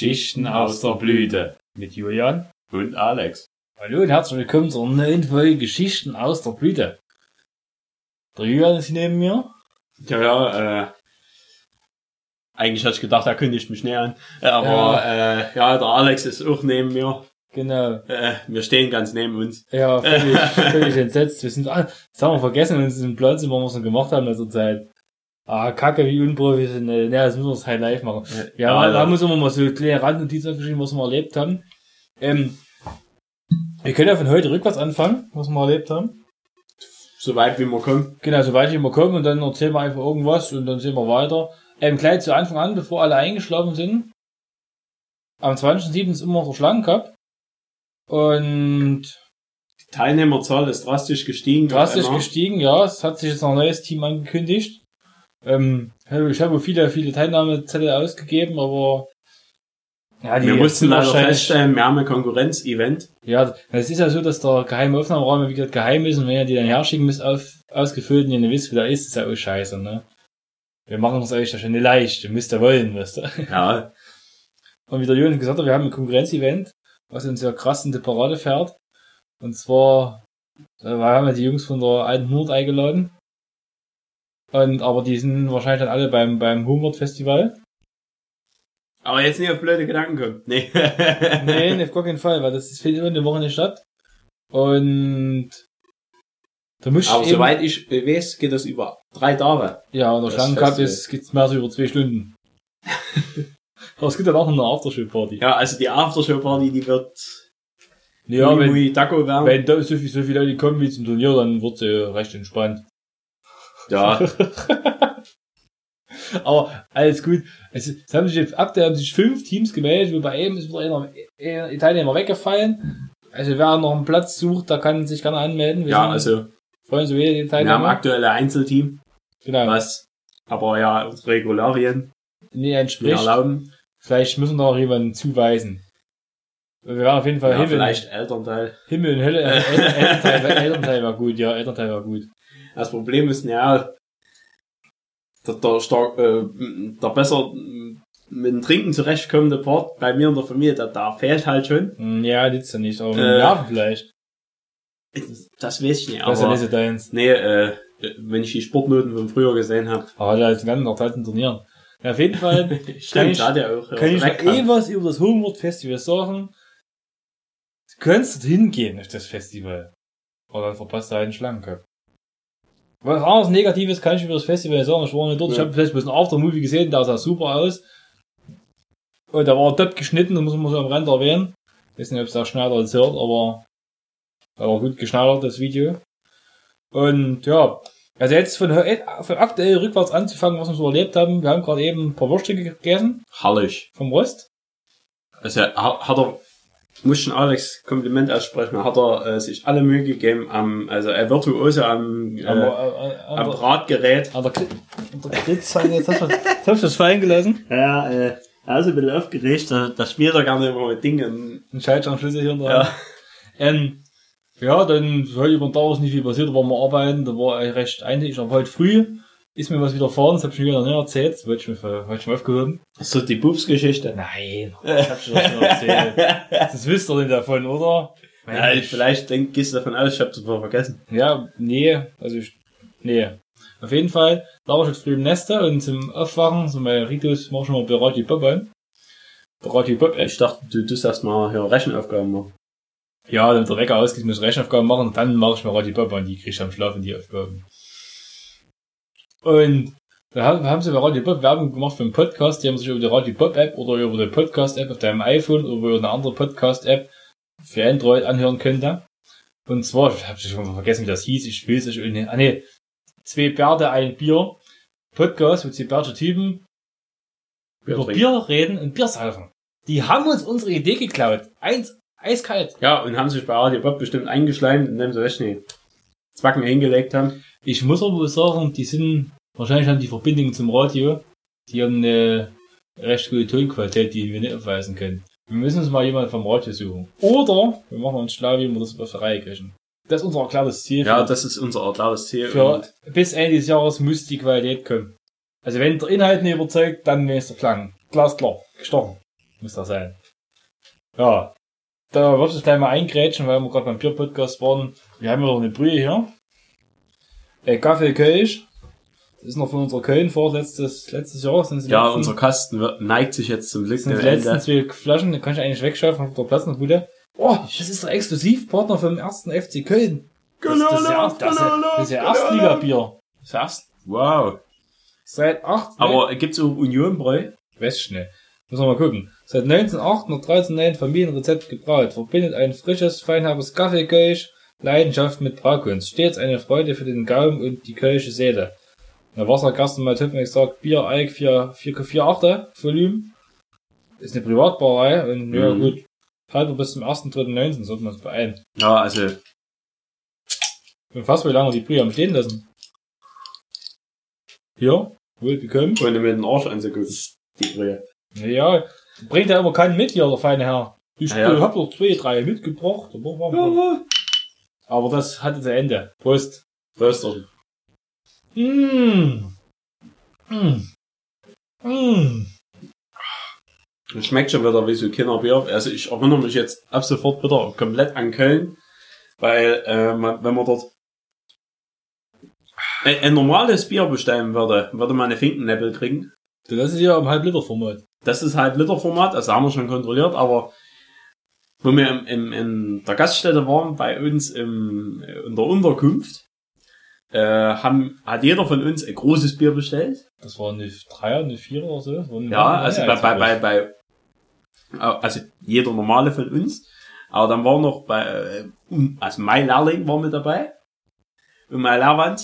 Geschichten aus der Blüte. Mit Julian. Und Alex. Hallo und herzlich willkommen zur neuen Folge Geschichten aus der Blüte. Der Julian ist neben mir. Ja, ja, äh, eigentlich hatte ich gedacht, er kündigt mich näher an. Äh, Aber ja. Äh, ja, der Alex ist auch neben mir. Genau. Äh, wir stehen ganz neben uns. Ja, völlig, völlig entsetzt. Wir sind, ah, das haben wir vergessen, uns den Platz, den wir so gemacht haben in letzter Zeit. Ah, kacke, wie unprofessionell. Ja, das müssen wir das halt live machen. Ja, Ja, da wir uns immer mal so kleine Randnotizen aufgeschrieben, was wir erlebt haben. Ähm, wir können ja von heute rückwärts anfangen, was wir erlebt haben. So weit wie wir kommen. Genau, so weit wie wir kommen und dann erzählen wir einfach irgendwas und dann sehen wir weiter. Ähm, gleich zu Anfang an, bevor alle eingeschlafen sind. Am 20.07. ist immer der Schlangencup. Und Die Teilnehmerzahl ist drastisch gestiegen. drastisch gestiegen, ja. Es hat sich jetzt noch ein neues Team angekündigt. Ähm, ich habe viele, viele Teilnahmezettel ausgegeben, aber ja, Wir mussten leider wahrscheinlich- feststellen, wir haben ein Konkurrenz-Event. Ja, es ist ja so, dass der geheime Aufnahmeraum, wie gesagt, geheim ist und wenn ihr die dann herschicken müsst, auf, ausgefüllt und ihr nicht wisst, wer da ist, ist ja auch scheiße, ne? Wir machen es euch ja schon nicht leicht, ihr müsst ja wollen, weißt du? Ja, Und wie der Julian gesagt hat, wir haben ein Konkurrenzevent, was uns ja krass in die Parade fährt. Und zwar, da haben wir die Jungs von der alten Nord eingeladen. Und, aber die sind wahrscheinlich dann alle beim, beim Humboldt Festival. aber jetzt nicht auf blöde Gedanken kommen. Nee. Nee, auf gar keinen Fall, weil das findet immer eine Woche nicht statt. Und, da muss Aber eben, soweit ich weiß, geht das über drei Tage. ja, und der Schlangencup Festival. ist, gibt's mehr so über zwei Stunden. aber es gibt dann auch noch eine Aftershow-Party. Ja, also die Aftershow-Party, die wird Ja, Mui wenn, Mui Daco werden. wenn da so, viel, so viele Leute kommen wie zum Turnier, dann wird sie recht entspannt. Ja, Aber alles gut. Es, es haben sich jetzt aktuell haben sich fünf Teams gemeldet, wobei eben ist wieder einer, einer Teilnehmer weggefallen. Also wer noch einen Platz sucht, der kann sich gerne anmelden. Wir ja, also freuen sich wieder die wir haben Teilnehmer. aktuell ein Einzelteam, Genau. was aber ja unsere Regularien Nee, entspricht. erlauben. Vielleicht müssen wir noch jemanden zuweisen. Wir werden auf jeden Fall Ja, Himmel, vielleicht Elternteil. Himmel und Hölle. Eltern- Elternteil, Elternteil war gut, ja, Elternteil war gut. Das Problem ist ja, der, der, stark, äh, der besser mit dem Trinken zurechtkommende Part bei mir in der Familie, der, der fehlt halt schon. Hm, Ja, das ja nicht, aber Äh, Nerven vielleicht. Das weiß ich nicht, Das ist ja aber nicht so deins. nee, äh, wenn ich die Sportnoten von früher gesehen habe. Aber da ist ganz noch Zeit Turnieren. Ja, auf jeden Fall Stimmt, ich- da hat er auch. kann ich noch eh was über das Homeworld Festival sagen. Du kannst dorthin gehen auf das Festival. Aber dann verpasst du einen Schlangencup. Was anderes Negatives kann ich über das Festival sagen. Ich war nicht dort. Ich Ja. habe vielleicht ein Aftermovie gesehen, der sah super aus. Und der war top geschnitten, das muss man so am Rand erwähnen. Ich weiß nicht, ob es der Schneider jetzt hört, aber er war gut geschneidert, das Video. Und ja, also jetzt von, von aktuell rückwärts anzufangen, was wir so erlebt haben. Wir haben gerade eben ein paar Würstchen gegessen Herrlich. vom Rost. Also ha- hat er, muss schon Alex Kompliment aussprechen, hat er äh, sich alle Mühe gegeben am, also er virtuose am, äh, Aber, äh, äh, am an, der, Bratgerät. an der, Kri- an der Kritzzeige, jetzt hast du jetzt hast du das fallen gelassen. Ja, äh, er ist ein bisschen aufgeregt, da, da spielt er gerne immer mit Dingen. Ein Schaltschrankschlüssel hier dran. Ja. Ähm, ja, dann ist heute über den Tag nicht viel passiert, da waren wir arbeiten, da war ich recht einig, aber heute früh ist mir was widerfahren, das hab ich mir wieder nicht erzählt, das wollte ich mir, wollte ich mir aufgehoben. So die Bubsgeschichte. Nein, das hab ich dir schon erzählt. Das wisst ihr nicht davon, oder? Ja, ich, vielleicht denk, gehst du davon aus, ich hab's sofort vergessen. Ja, nee, also ich, nee. Auf jeden Fall, da war ich jetzt früh im Neste und zum Aufwachen, so mein Ritus, mach ich schon mal Berati Pop an. Berati Pop, Ich dachte, du tust erst mal hier Rechenaufgaben machen. Ja, damit der Wecker ausgeht, muss ich Rechenaufgaben machen und dann mache ich mir Rati Papa und die kriege ich am Schlafen, die Aufgaben. Und da haben, haben sie bei Radio Pop Werbung gemacht für einen Podcast, die haben sich über die Radio Pop App oder über die Podcast App auf deinem iPhone oder über eine andere Podcast App für Android anhören könnte. Und zwar, ich habe schon vergessen, wie das hieß, ich will es euch nicht. Ah nee, zwei Bärte, ein Bier. Podcast, wo zwei Bärte Typen über trinken. Bier reden und Bier saufen. Die haben uns unsere Idee geklaut. Eins, eiskalt. Ja, und haben sich bei Radio Bob bestimmt eingeschleimt, indem sie echt die Zwacken hingelegt haben. Ich muss aber sagen, die sind, wahrscheinlich haben die Verbindungen zum Radio, die haben eine recht gute Tonqualität, die wir nicht aufweisen können. Wir müssen uns mal jemanden vom Radio suchen. Oder wir machen uns schlau, wie wir das auf der Reihe kriegen. Das ist unser erklärtes Ziel. Ja, das ist unser erklärtes Ziel. für bis Ende des Jahres muss die Qualität kommen. Also wenn der Inhalt nicht überzeugt, dann ist der Klang. Glasklar. Gestochen. Muss das sein. Ja. Da würde ich gleich mal eingrätschen, weil wir gerade beim Bier-Podcast waren. Wir haben ja noch eine Brühe hier. Äh, Kaffee Kölsch. Das ist noch von unserer Köln-Fahrt letztes, letztes Jahr. Sind Ja, letzten, unser Kasten wird- neigt sich jetzt zum Glück sind die letzten zwei Flaschen, die kann ich eigentlich wegschaffen auf der Plattenbude. Oh, das ist der Exklusivpartner vom ersten FC Köln. Das, das, ist ja, das, ist ja- das ist ja Erstligabier. Das erst? Wow. Seit 8. Aber gibt's auch Unionbräu? Weiß schnell. Müssen wir mal gucken. Seit 1938 ein Familienrezept gebraut. Verbindet ein frisches, feinherbes Kaffeekölsch, Leidenschaft mit Braukunst. Stets eine Freude für den Gaumen und die kölsche Seele. Der Wasserkasten mal Hüpfenextrakt Bier, Eik, 4, 4, 4 8 Volumen. Ist eine Privatbrauerei und ja Mhm. gut. Halber bis zum 1.3.19 sollten wir uns beeilen. Ja, also, Und fast wie lange die Brühe am stehen lassen. Hier, wohl bekommen. ohne mit dem Arsch anzugucken. Die Brühe. Ja, bringt ja immer keinen mit hier, der feine Herr. Ich Ja, ja. hab doch zwei, drei mitgebracht. aber wir- das hatte zu Ende. Prost. Röster. Mmh. Mmh. Mmh. Das schmeckt schon wieder wie so Kinderbier. Also ich erinnere mich jetzt ab sofort wieder komplett an Köln, weil äh, man, wenn man dort ein, ein normales Bier bestellen würde, würde man eine Finkennäppel kriegen. Das ist ja im Halb-Liter-Format. Das ist halt Literformat, das haben wir schon kontrolliert, aber wo wir im, im, in der Gaststätte waren, bei uns im, in der Unterkunft, äh, haben, hat jeder von uns ein großes Bier bestellt. Das war eine Dreier, eine Vierer oder so. War Ja, also bei, bei, bei, bei, also jeder normale von uns. Aber dann war noch bei, äh, also mein Lehrling war mit dabei. Und mein Lehrwand,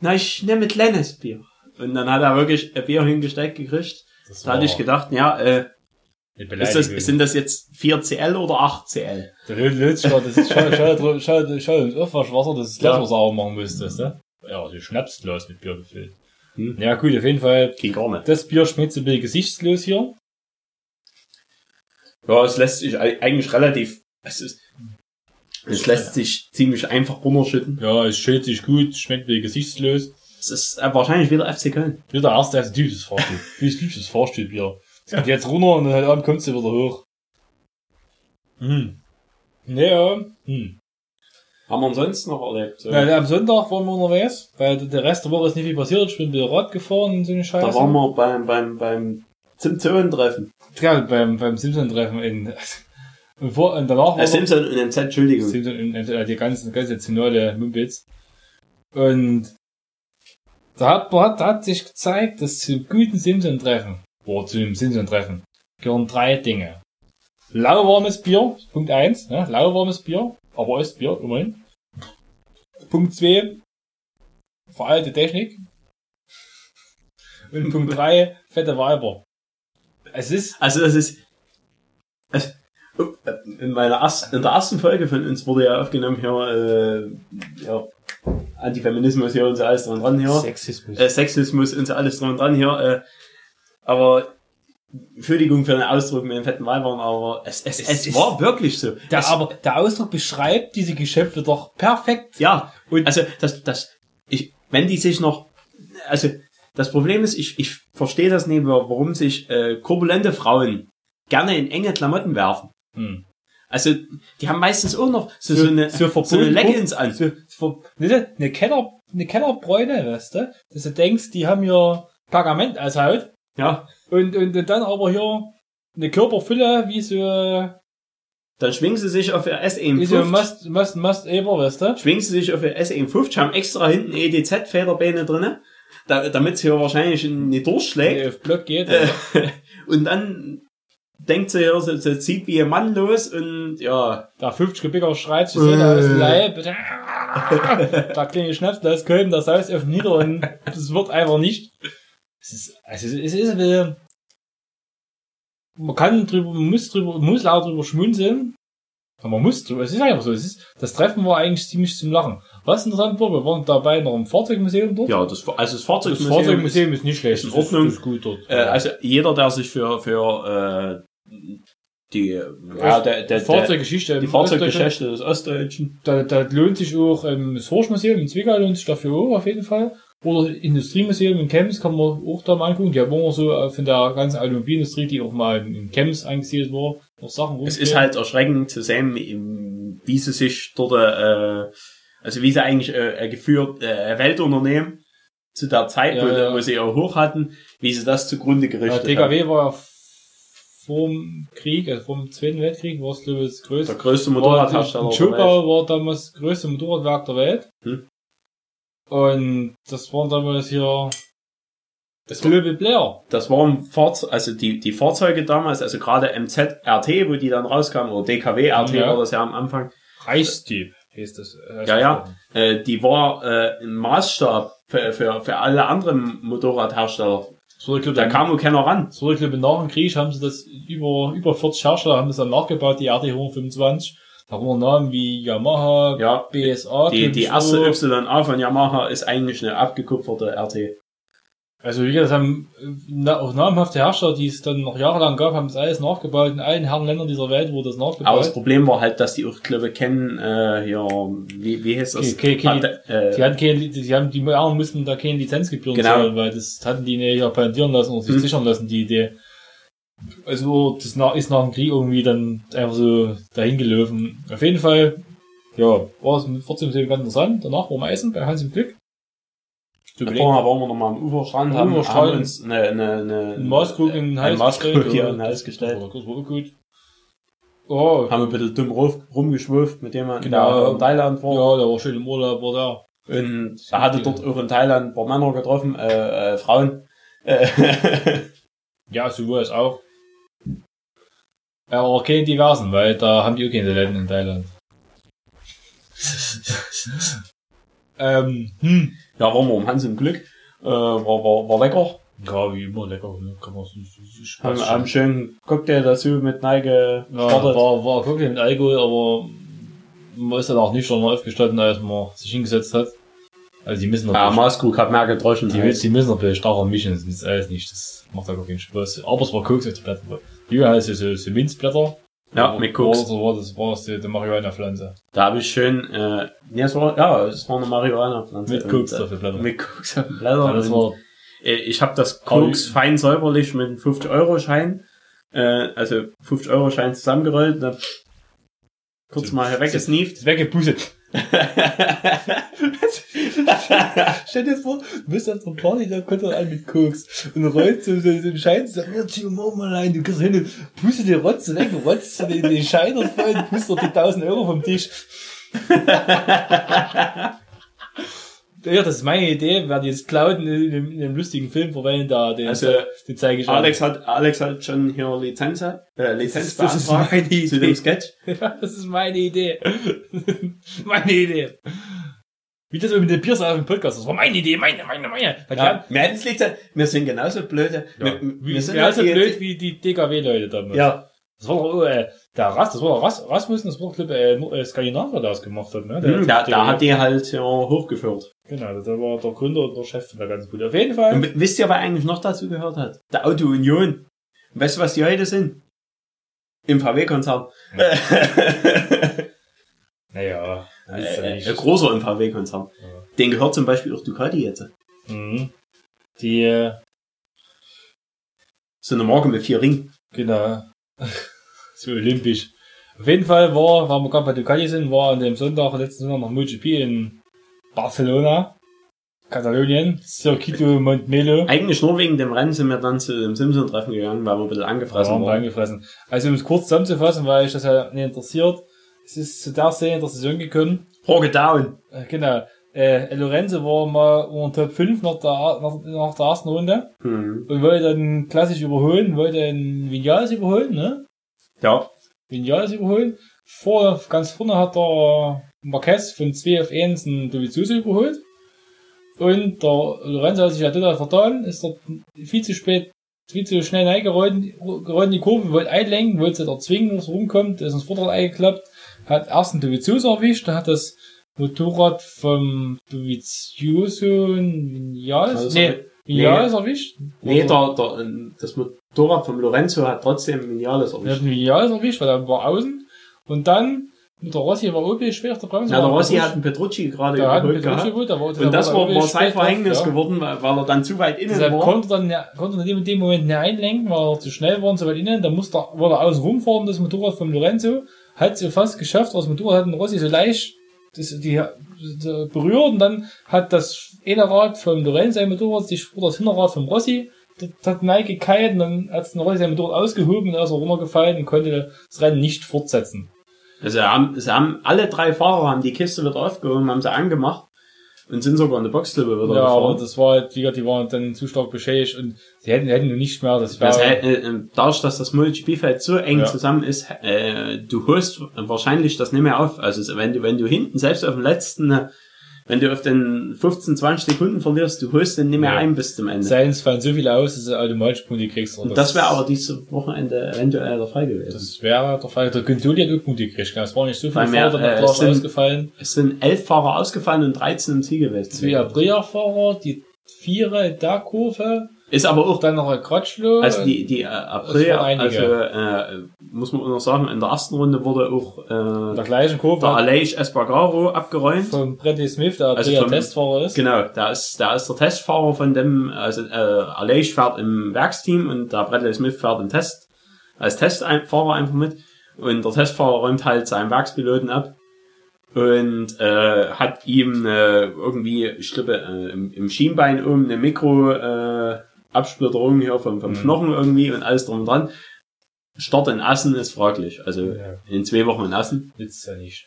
na, ich nehme kleines Bier. Und dann hat er wirklich ein Bier hingesteckt gekriegt. Das Da hatte ich gedacht, ja, äh, ist das, sind das jetzt 4 CL oder 8 CL? Der Löt- Lötschgott, das ist schau, schau, schau, schau, schau ins Aufwaschwasser, das ist. Glas, was du sauber machen müsstest, ne? Ja, die Schnapsglas mit Bier gefüllt. Hm. Ja, gut, auf jeden Fall. Geht gar nicht. Das Bier schmeckt so ein bisschen gesichtslos hier. Ja, es lässt sich ei- eigentlich relativ, es ist, es lässt sich ziemlich einfach runterschütten. Ja, es schält sich gut, schmeckt bisschen gesichtslos. Es ist äh, wahrscheinlich wieder FC Köln. Wieder der erste, also typisches Fahrstuhl. Wie typisches Fahrstuhlbier. Es geht jetzt runter und dann halt abend kommt sie wieder hoch. Hm. Naja, hm. Haben wir ansonsten noch erlebt. So. Ja, am Sonntag waren wir unterwegs, weil der Rest der Woche ist nicht viel passiert. Ich bin wieder Rad gefahren und so eine Scheiße. Da waren wir beim, beim, beim Simpson-Treffen. Ja, beim, beim Simpson-Treffen in, und, vor, und danach Äh, Simpson und MZ, Entschuldigung. Simpson und, und, äh, die ganzen, ganze zentrale Mumpitz. Und da hat, da hat, da hat sich gezeigt, dass zum guten Simpson-Treffen, oder zu dem Simpson-Treffen, gehören drei Dinge. Lauwarmes Bier, Punkt eins, ne? lauwarmes Bier, aber ist Bier, immerhin. Punkt zwei, veralte Technik. Und Punkt drei, fette Weiber. Es ist, Also das ist, also, in meiner ersten, in der ersten Folge von uns wurde ja aufgenommen hier, äh, ja, Antifeminismus hier und so alles dran und dran hier. Sexismus. äh, Sexismus und so alles dran und dran hier. Äh, aber Entschuldigung für den Ausdruck mit den fetten Weibern, aber es, es, Es es, war wirklich so. Der, es, aber der Ausdruck beschreibt diese Geschöpfe doch perfekt. ja, Und- also das, das, ich, wenn die sich noch, also das Problem ist, ich, ich verstehe das nicht, warum sich äh, korpulente Frauen gerne in enge Klamotten werfen. Hm. Also die haben meistens auch noch so, so, eine, so so, eine Leggings an. So, so, ne, eine Keller, eine Kellerbräune, weißt du? Dass du denkst, die haben hier Pergament als Haut. Ja, Und, und, und dann aber hier eine Körperfülle, wie so, dann schwingen sie sich auf ihr wie so S51. Must, Must, Must Eber, weißt du? schwingen sie sich auf ihr S51, haben extra hinten EDZ-Federbeine drinne, da, damit sie ja wahrscheinlich nicht durchschlägt. Die auf Block geht. Äh, und dann denkt sie ja, sie, sie zieht wie ein Mann los und ja, Der 50 Kubika schreit sich selber aus dem Leib. Der kleine Schnaps, da ist Köln, der Saus auf nieder und das wird einfach nicht. Es ist, also es ist bisschen, man kann drüber, man muss drüber, man muss laut drüber schmunzeln. Aber man muss drüber, es ist einfach so, es ist, das Treffen war eigentlich ziemlich zum Lachen. Was interessant war, wir waren dabei noch im Fahrzeugmuseum dort. ja, das, also das das Fahrzeugmuseum, Fahrzeugmuseum ist nicht schlecht, ist in das Ordnung. Ist gut dort. äh, also jeder, der sich für, für äh, die, ja, der, der, Fahrzeuggeschichte. die Fahrzeuggeschichte des Ostdeutschen, Da, da lohnt sich auch ähm, das Horschmuseum in Zwickau lohnt sich dafür auch auf jeden Fall. Oder Industriemuseum in Chemnitz kann man auch da mal angucken. Die haben immer so äh, von der ganzen Automobilindustrie, die auch mal in Chemnitz eingesiedelt war, noch Sachen Es rumstehen. ist halt erschreckend zu sehen, wie sie sich dort, äh, also wie sie eigentlich äh, geführt, äh, Weltunternehmen zu der Zeit, wo, Ja, ja. wo sie ihr hoch hatten, wie sie das zugrunde Ja, gerichtet haben. DKW war ja vor dem Krieg, also vor dem Zweiten Weltkrieg, war es glaube ich das Der größte. größte War, Motorradhersteller der Welt. war damals das größte Motorradwerk der Welt. Hm. Und das waren damals hier Das Global Blair. das waren Fahrze also die, die Fahrzeuge damals, also gerade MZ RT, wo die dann rauskamen, oder DKW RT Ja. war das ja am Anfang, Reichstyp hieß das. äh, Ja, ja. äh, die war äh, ein Maßstab für, für, für alle anderen Motorradhersteller. So, ich glaube, Da kam wohl keiner ran. So, ich glaube, nach dem Krieg haben sie das über, über 40 Hersteller haben das dann nachgebaut, die RT 125. Da waren Namen wie Yamaha, Ja, BSA, die, die erste. YA von Yamaha ist eigentlich eine abgekupferte RT. Also, wie gesagt, das haben auch namhafte Hersteller, die es dann noch jahrelang gab, haben das alles nachgebaut. In allen Herrenländern dieser Welt wurde das Aber das nachgebaut. Problem war halt, dass die auch, glaube ich, kennen, äh, hier, wie, wie heißt das? Okay, Pate- äh, Die hatten keine, die, die haben, die anderen mussten da keine Lizenzgebühren Genau. zahlen, weil das hatten die nicht ja patentieren lassen oder sich Hm. sichern lassen, die Idee. Also, das ist nach dem Krieg irgendwie dann einfach so dahin gelaufen. Auf jeden Fall, ja, war es mit 14 ganz interessant. Danach waren wir essen bei Hans im Glück. So da waren wir nochmal am Uferstrand, Am haben, Uferstrand. haben uns eine, eine, eine, ein Maßkrug in den Hals gestellt. hier in den Hals gestellt. Das war gut. Oh, Haben ein bisschen dumm rum- rumgeschwurft mit jemandem, Genau. der in Thailand war. ja, der war schön im Urlaub, war da. Und er hatte dort auch in Thailand ein paar Männer getroffen, äh, äh, Frauen. Äh, Ja, so war es auch. Aber keine diversen, weil da haben die auch keine Läden in Thailand. ähm, hm. ja, waren wir um Hans im Glück. Äh, war, war, war lecker. Ja, wie immer lecker, ne? kann man so, so, so Haben, einen schönen Cocktail dazu mit Neige ja, war, war wirklich mit Alkohol, aber man ist dann auch nicht schon aufgestanden, als man sich hingesetzt hat. Also die müssen Ja, noch, Maßkrug hat mehr gedroschen. die, die müssen noch ein bisschen starrer mischen, das ist alles nicht, das macht da gar keinen Spaß. Aber es war Koks auf die Blätter. Die heißt so, so Minzblätter. Ja, Aber- mit Koks. Oder so war das, war das die, die Marihuana-Pflanze. Da habe ich schön, äh, nee, es war, ja, es war eine Marihuana-Pflanze. Mit Koks äh, auf die Blätter. Mit Koks auf den Blättern. Ja, das war, äh, ich habe das Koks fein säuberlich mit einem 50-Euro-Schein, äh, also 50-Euro-Schein zusammengerollt, dann kurz mal hier weggesneeft. ist weggepustet. Stell dir vor, du bist an so einer Party, da kommt er an mit Koks und rollt so, einen Schein zusammen, ja, zieh mal mal rein, du gehst hin und pustet die Rotze weg, rotzt den, den Schein voll und pustet die 1000 Euro vom Tisch. Ja, das ist meine Idee, wer die jetzt klaut in, in, in einem lustigen Film verwenden, da, den, Also, den zeige ich Alex hat, Alex hat schon hier Lizenz, äh, Lizenz Das ist beantragt meine zu Idee. dem Sketch. Ja, das ist meine Idee. meine Idee. Wie das mit den Biers auf dem Podcast, das war meine Idee, meine, meine, meine. Ja, Lizenz, wir sind genauso blöde. ja, wir, wir sind ja, so die- blöd wie die DKW-Leute damals. Ja, Das war doch, äh, der Ras, das war der Ras, Rasmussen, das war, ich, äh, äh, Skandinavier, der das gemacht hat, ne? hm, da, da der, hat die halt ja hochgeführt. Genau, der war der Gründer und der Chef von der ganzen Bude. Auf jeden Fall. Und wisst ihr, wer eigentlich noch dazu gehört hat? Der Auto Union. Und weißt du, was die heute sind? Im VW-Konzern. Naja, das ist ja Äh, ein großer im VW-Konzern. Ja. Den gehört zum Beispiel auch Ducati jetzt. Mhm. Die, äh, So eine Marke mit vier Ringen. Genau. so olympisch. Auf jeden Fall war, weil wir gerade bei Ducati sind, war an dem Sonntag, letzten Sonntag noch MotoGP in Barcelona, Katalonien, Circuito Montmelo. Eigentlich nur wegen dem Rennen sind wir dann zu dem Simpson-Treffen gegangen, weil wir ein bisschen angefressen wir waren. eingefressen. Also um es kurz zusammenzufassen, weil ich das ja nicht interessiert, es ist zu der Szene der Saison gekommen. Jorge Down. Äh, genau. Äh, Lorenzo war mal unter Top 5 nach der, nach, nach der ersten Runde Hm. und wollte dann klassisch überholen, wollte einen Vinales überholen, ne? Ja. Vinales überholen. Vor, ganz vorne hat der Marquez von 2 auf 1 einen Dovizioso überholt. Und der Lorenzo hat sich ja total vertan, ist dort viel zu spät, viel zu schnell reingerollt, gerollt in die Kurve, wollte einlenken, wollte sich erzwingen, dass er rumkommt, ist ins Vorderrad eingeklappt, hat erst einen Dovizioso erwischt, dann hat das Motorrad vom Dovizioso ein Vinales, Also, nee, Vinales erwischt. Nee, der, der, das Motorrad vom Lorenzo hat trotzdem Vinales Er hat erwischt. Vinales erwischt, weil er war außen. Und dann mit der Rossi war Opel schwer auf der Bremse. Ja, der Rossi hat einen Petrucci gerade hat überholt Petrucci gehabt. war, Und das der war, war sein Verhängnis ja. geworden, weil weil er dann zu weit innen Deshalb war. konnte dann, ja- konnte er in dem Moment nicht einlenken, weil er zu schnell war und so weit innen. Da musste er, wollte er außen rumfahren, das Motorrad von Lorenzo. Hat es fast geschafft, das Motorrad hat den Rossi so leicht das, die, die berührt und dann hat das eine Rad vom Lorenzo sein Motorrad sich vor das Hinterrad vom Rossi das hat Nike gekeilt und dann hat den Rossi sein Motorrad ausgehoben und ist er runtergefallen und konnte das Rennen nicht fortsetzen. Also haben, sie haben alle drei Fahrer haben die Kiste wieder aufgehoben, haben sie angemacht und sind sogar in der Boxlippe wieder Ja, aber gefahren. das war halt, wie gesagt, die waren dann zu stark beschädigt und sie hätten, hätten nur nicht mehr, das Das, wäre, äh, äh, dadurch, dass das Multispielfeld so eng Ja. zusammen ist, äh, du holst wahrscheinlich das nicht mehr auf. Also wenn du, wenn du hinten, selbst auf dem letzten, wenn du auf den 15, 20 Sekunden verlierst, du holst den nicht mehr Ja. ein bis zum Ende. Seins fallen so viele aus, dass du automatisch Punkte kriegst. Und das wäre aber dieses Wochenende eventuell der Fall gewesen. Das wäre der Fall. Der Güntoli hat auch Punkte gekriegt. Es war nicht so viel Weil mehr, Fahrer, äh, es sind- ausgefallen. es sind elf Fahrer ausgefallen und 13 im Ziel gewesen. Zwei Aprilia-Fahrer, die Vierer in der Kurve, Ist aber auch dann noch ein Kratschlo. Also die, die äh, April, also äh, muss man auch noch sagen, in der ersten Runde wurde auch in äh, der gleichen Kurve der Aleix Espargaro abgeräumt. von Bradley Smith, der Also vom- Testfahrer ist. Genau, da ist, da ist der Testfahrer von dem, also äh, Aleix fährt im Werksteam und der Bradley Smith fährt im Test, als Testfahrer einfach mit. Und der Testfahrer räumt halt seinen Werkspiloten ab und äh, hat ihm äh, irgendwie, ich glaube, äh, im, im Schienbein oben eine Mikro äh, Absplitterung hier vom, vom Mhm. Knochen irgendwie und alles drum und dran. Start in Assen ist fraglich. Also Ja. in zwei Wochen in Assen. Nützt ja nicht.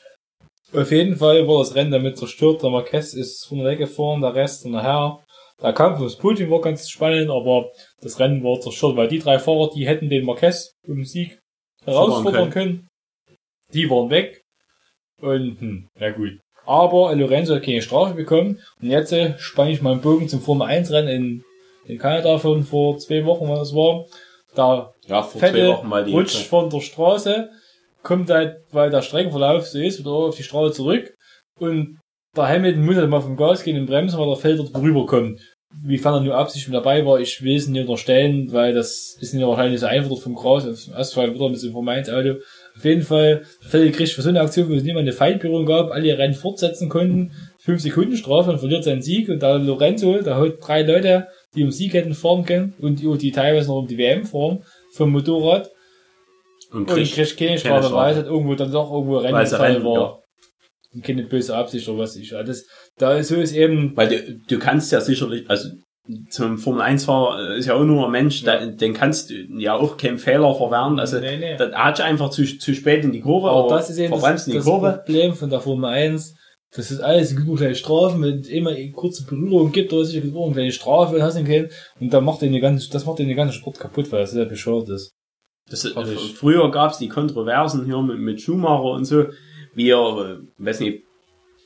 Auf jeden Fall wurde das Rennen damit zerstört. Der Marquez ist von der weggefahren, der Rest nachher. Der Kampf ums Podium war ganz spannend, aber das Rennen war zerstört, weil die drei Fahrer, die hätten den Marquez um den Sieg herausfordern können. Die waren weg. Und, hm, na gut. Aber Lorenzo hat keine Strafe bekommen. Und jetzt spanne ich mal einen Bogen zum Formel 1 Rennen in, in Kanada von vor zwei Wochen, was das war. Da Ja, vor Fette mal rutscht von der Straße, kommt halt, weil der Streckenverlauf so ist, wieder auf die Straße zurück und der Hamilton muss halt mal vom Gas gehen und bremsen, weil der Felder rüberkommt. Wiefern er nur Absicht mit dabei war, ich will es nicht unterstellen, weil das ist nicht wahrscheinlich so einfach dort vom Gras auf dem Asphalt wieder mit dem Formel 1 Auto. Auf jeden Fall, Felder kriegt für so eine Aktion, wo es niemand eine Feindberührung gab, alle Rennen fortsetzen konnten, 5 Sekunden Strafe und verliert seinen Sieg und da Lorenzo, da holt drei Leute, die um Sieg hätten fahren können und die, die teilweise noch um die WM fahren, vom Motorrad und kriegt, kriegt keine Strafe, weil es halt irgendwo dann doch irgendwo Rennunfall Rennen, war. Und keine böse Absicht oder was ich. Ja, das, da ist so ist eben, Weil du, du kannst ja sicherlich, also zum Formel 1 Fahrer ist ja auch nur ein Mensch, Ja. da, den kannst du ja auch keinen Fehler verwehren. Also nee, nee. da hat einfach zu, zu spät in die Kurve, Aber oder das ist eben das, das Kurve. Problem von der Formel 1. Das ist alles genug kleine Strafen, wenn es immer eine kurze Berührung gibt, oder sich eine kleine Strafe, hast du nicht und da macht den den ganzen, das macht den den ganzen Sport kaputt, weil das sehr bescheuert ist. Das, ist- früher gab's die Kontroversen hier mit, mit Schumacher und so, wie er, äh, weiß nicht,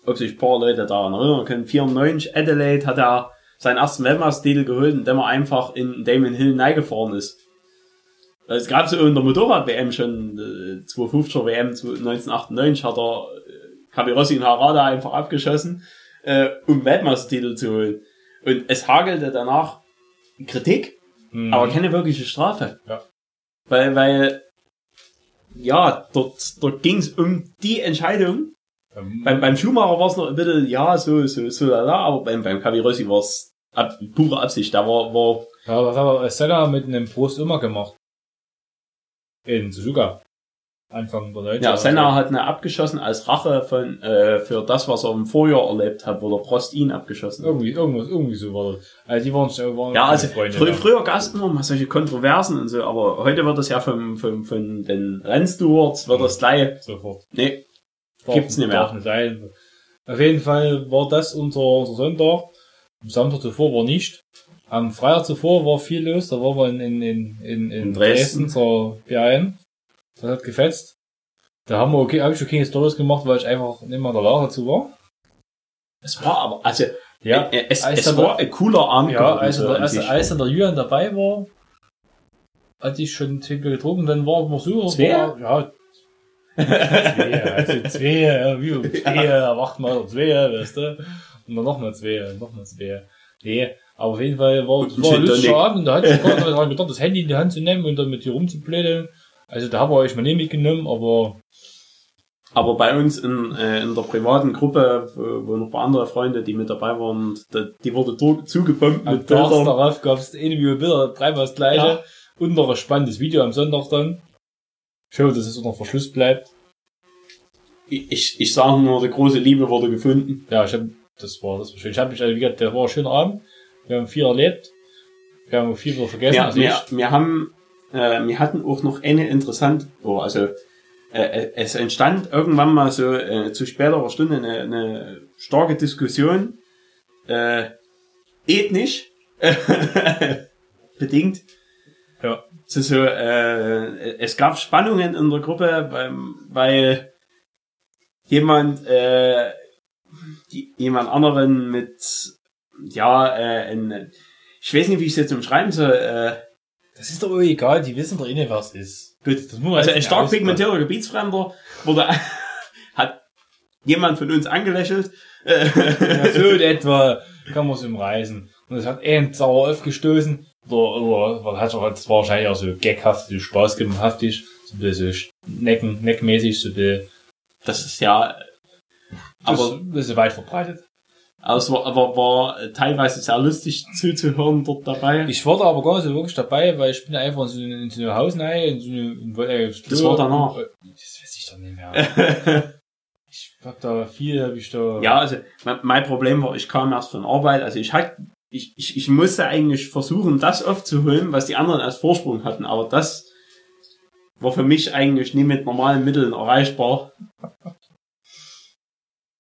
ob sich ein paar Leute daran erinnern können, 94 Adelaide hat er seinen ersten Weltmeistertitel geholt, indem er einfach in Damon Hill neigefahren ist. Es gab so in der Motorrad-WM schon, äh, 250er WM 1998 hat er Capirossi und Harada einfach abgeschossen, äh, um Weltmeistertitel zu holen. Und es hagelte danach Kritik, Mhm. aber keine wirkliche Strafe. Ja. Weil, weil, ja, dort, dort ging es um die Entscheidung. Ähm, Beim, beim Schumacher war es noch ein bisschen, ja, so, so, so, lala, aber beim, beim Cavirossi war es ab, pure Absicht. Da war, war, ja, was hat Senna mit einem Prost immer gemacht? In Suzuka. Anfang der 90er. ja, Senna hat eine abgeschossen als Rache von, äh, für das, was er im Vorjahr erlebt hat, wo der Prost ihn abgeschossen hat. Irgendwie, irgendwas, irgendwie so war das. Also die waren, schon- waren Ja, also Freunde frü mehr. früher gab es immer mal solche Kontroversen und so, aber heute wird das ja vom, vom, von den Rennstewards, wird das gleich, Sofort. nee, Darf- Gibt's nicht mehr. nicht sein. Auf jeden Fall war das unser, unser Sonntag. Am Samstag zuvor war nicht. Am Freitag zuvor war viel los. Da waren wir in, in, in, in, in Dresden. Dresden zur BAN. Das hat gefetzt. Da haben wir okay, habe ich schon keine Stories gemacht, weil ich einfach nicht mehr in der Lage dazu war. es war aber, also, Ja, äh, es, als es war ein cooler Abend. ja geworden, als, so der, als, sich. als dann der Julian dabei war, hatte ich schon zwei Bier getrunken, dann war wir so. Zwei? War, ja. zwei, also zwei, ja, wie um zwei, erwacht mal zwei, weißt du. Und dann nochmal zwei, nochmal zwei. Nee, aber auf jeden Fall war, es Und war ein lustiger. Abend, da hatte ich gar nicht daran gedacht, das Handy in die Hand zu nehmen und dann mit dir rumzublödeln. Also da habe ich mal nicht mitgenommen, aber Aber bei uns in, äh, in der privaten Gruppe, wo, wo noch ein paar andere Freunde, die mit dabei waren, die, die wurde zugebombt Am mit Tag Bildern. darauf gab es Million Bilder, dreimal das gleiche. Ja. Und noch ein spannendes Video am Sonntag dann. Schau, dass es unter Verschluss bleibt. Ich, ich, ich sage nur, die große Liebe wurde gefunden. Ja, ich hab, das war, das war schön. Ich hab mich, also, wie gesagt, der war ein schöner Abend. Wir haben viel erlebt. Wir haben viel wieder vergessen. Wir, also wir, ich, wir haben, äh, wir hatten auch noch eine interessante, oh, also äh, es entstand irgendwann mal so äh, zu späterer Stunde eine, eine starke Diskussion, äh, ethnisch bedingt. ja. So, so, äh, es gab Spannungen in der Gruppe, weil, weil jemand, äh, die, jemand anderen mit, ja, äh, ein, ich weiß nicht, wie ich es jetzt umschreiben soll, äh, Das ist doch auch egal, die wissen doch eh nicht, was ist. Gut, Das muss man also ein stark pigmentierter Gebietsfremder wurde, hat jemand von uns angelächelt. Ja, so in etwa kann man es umreißen. Und es hat eben sauer aufgestoßen. Oder, oder hat auch, das war wahrscheinlich auch so gaghaft, so spaßgehaftig, so ein bisschen so Necken, neckmäßig, so ein bisschen, das ist ja, das aber, das ist weit verbreitet. War, aber war teilweise sehr lustig zuzuhören dort dabei. Ich war da aber gar nicht so wirklich dabei, weil ich bin einfach in so eine, in so eine Hausneihe, in so eine, in, äh, Das war danach. Das weiß ich doch nicht mehr. Ich hab da viel, hab ich da. ja, also mein, mein Problem war, ich kam erst von Arbeit, also ich hatte, ich, ich, ich musste eigentlich versuchen, das aufzuholen, was die anderen als Vorsprung hatten, aber das war für mich eigentlich nie mit normalen Mitteln erreichbar.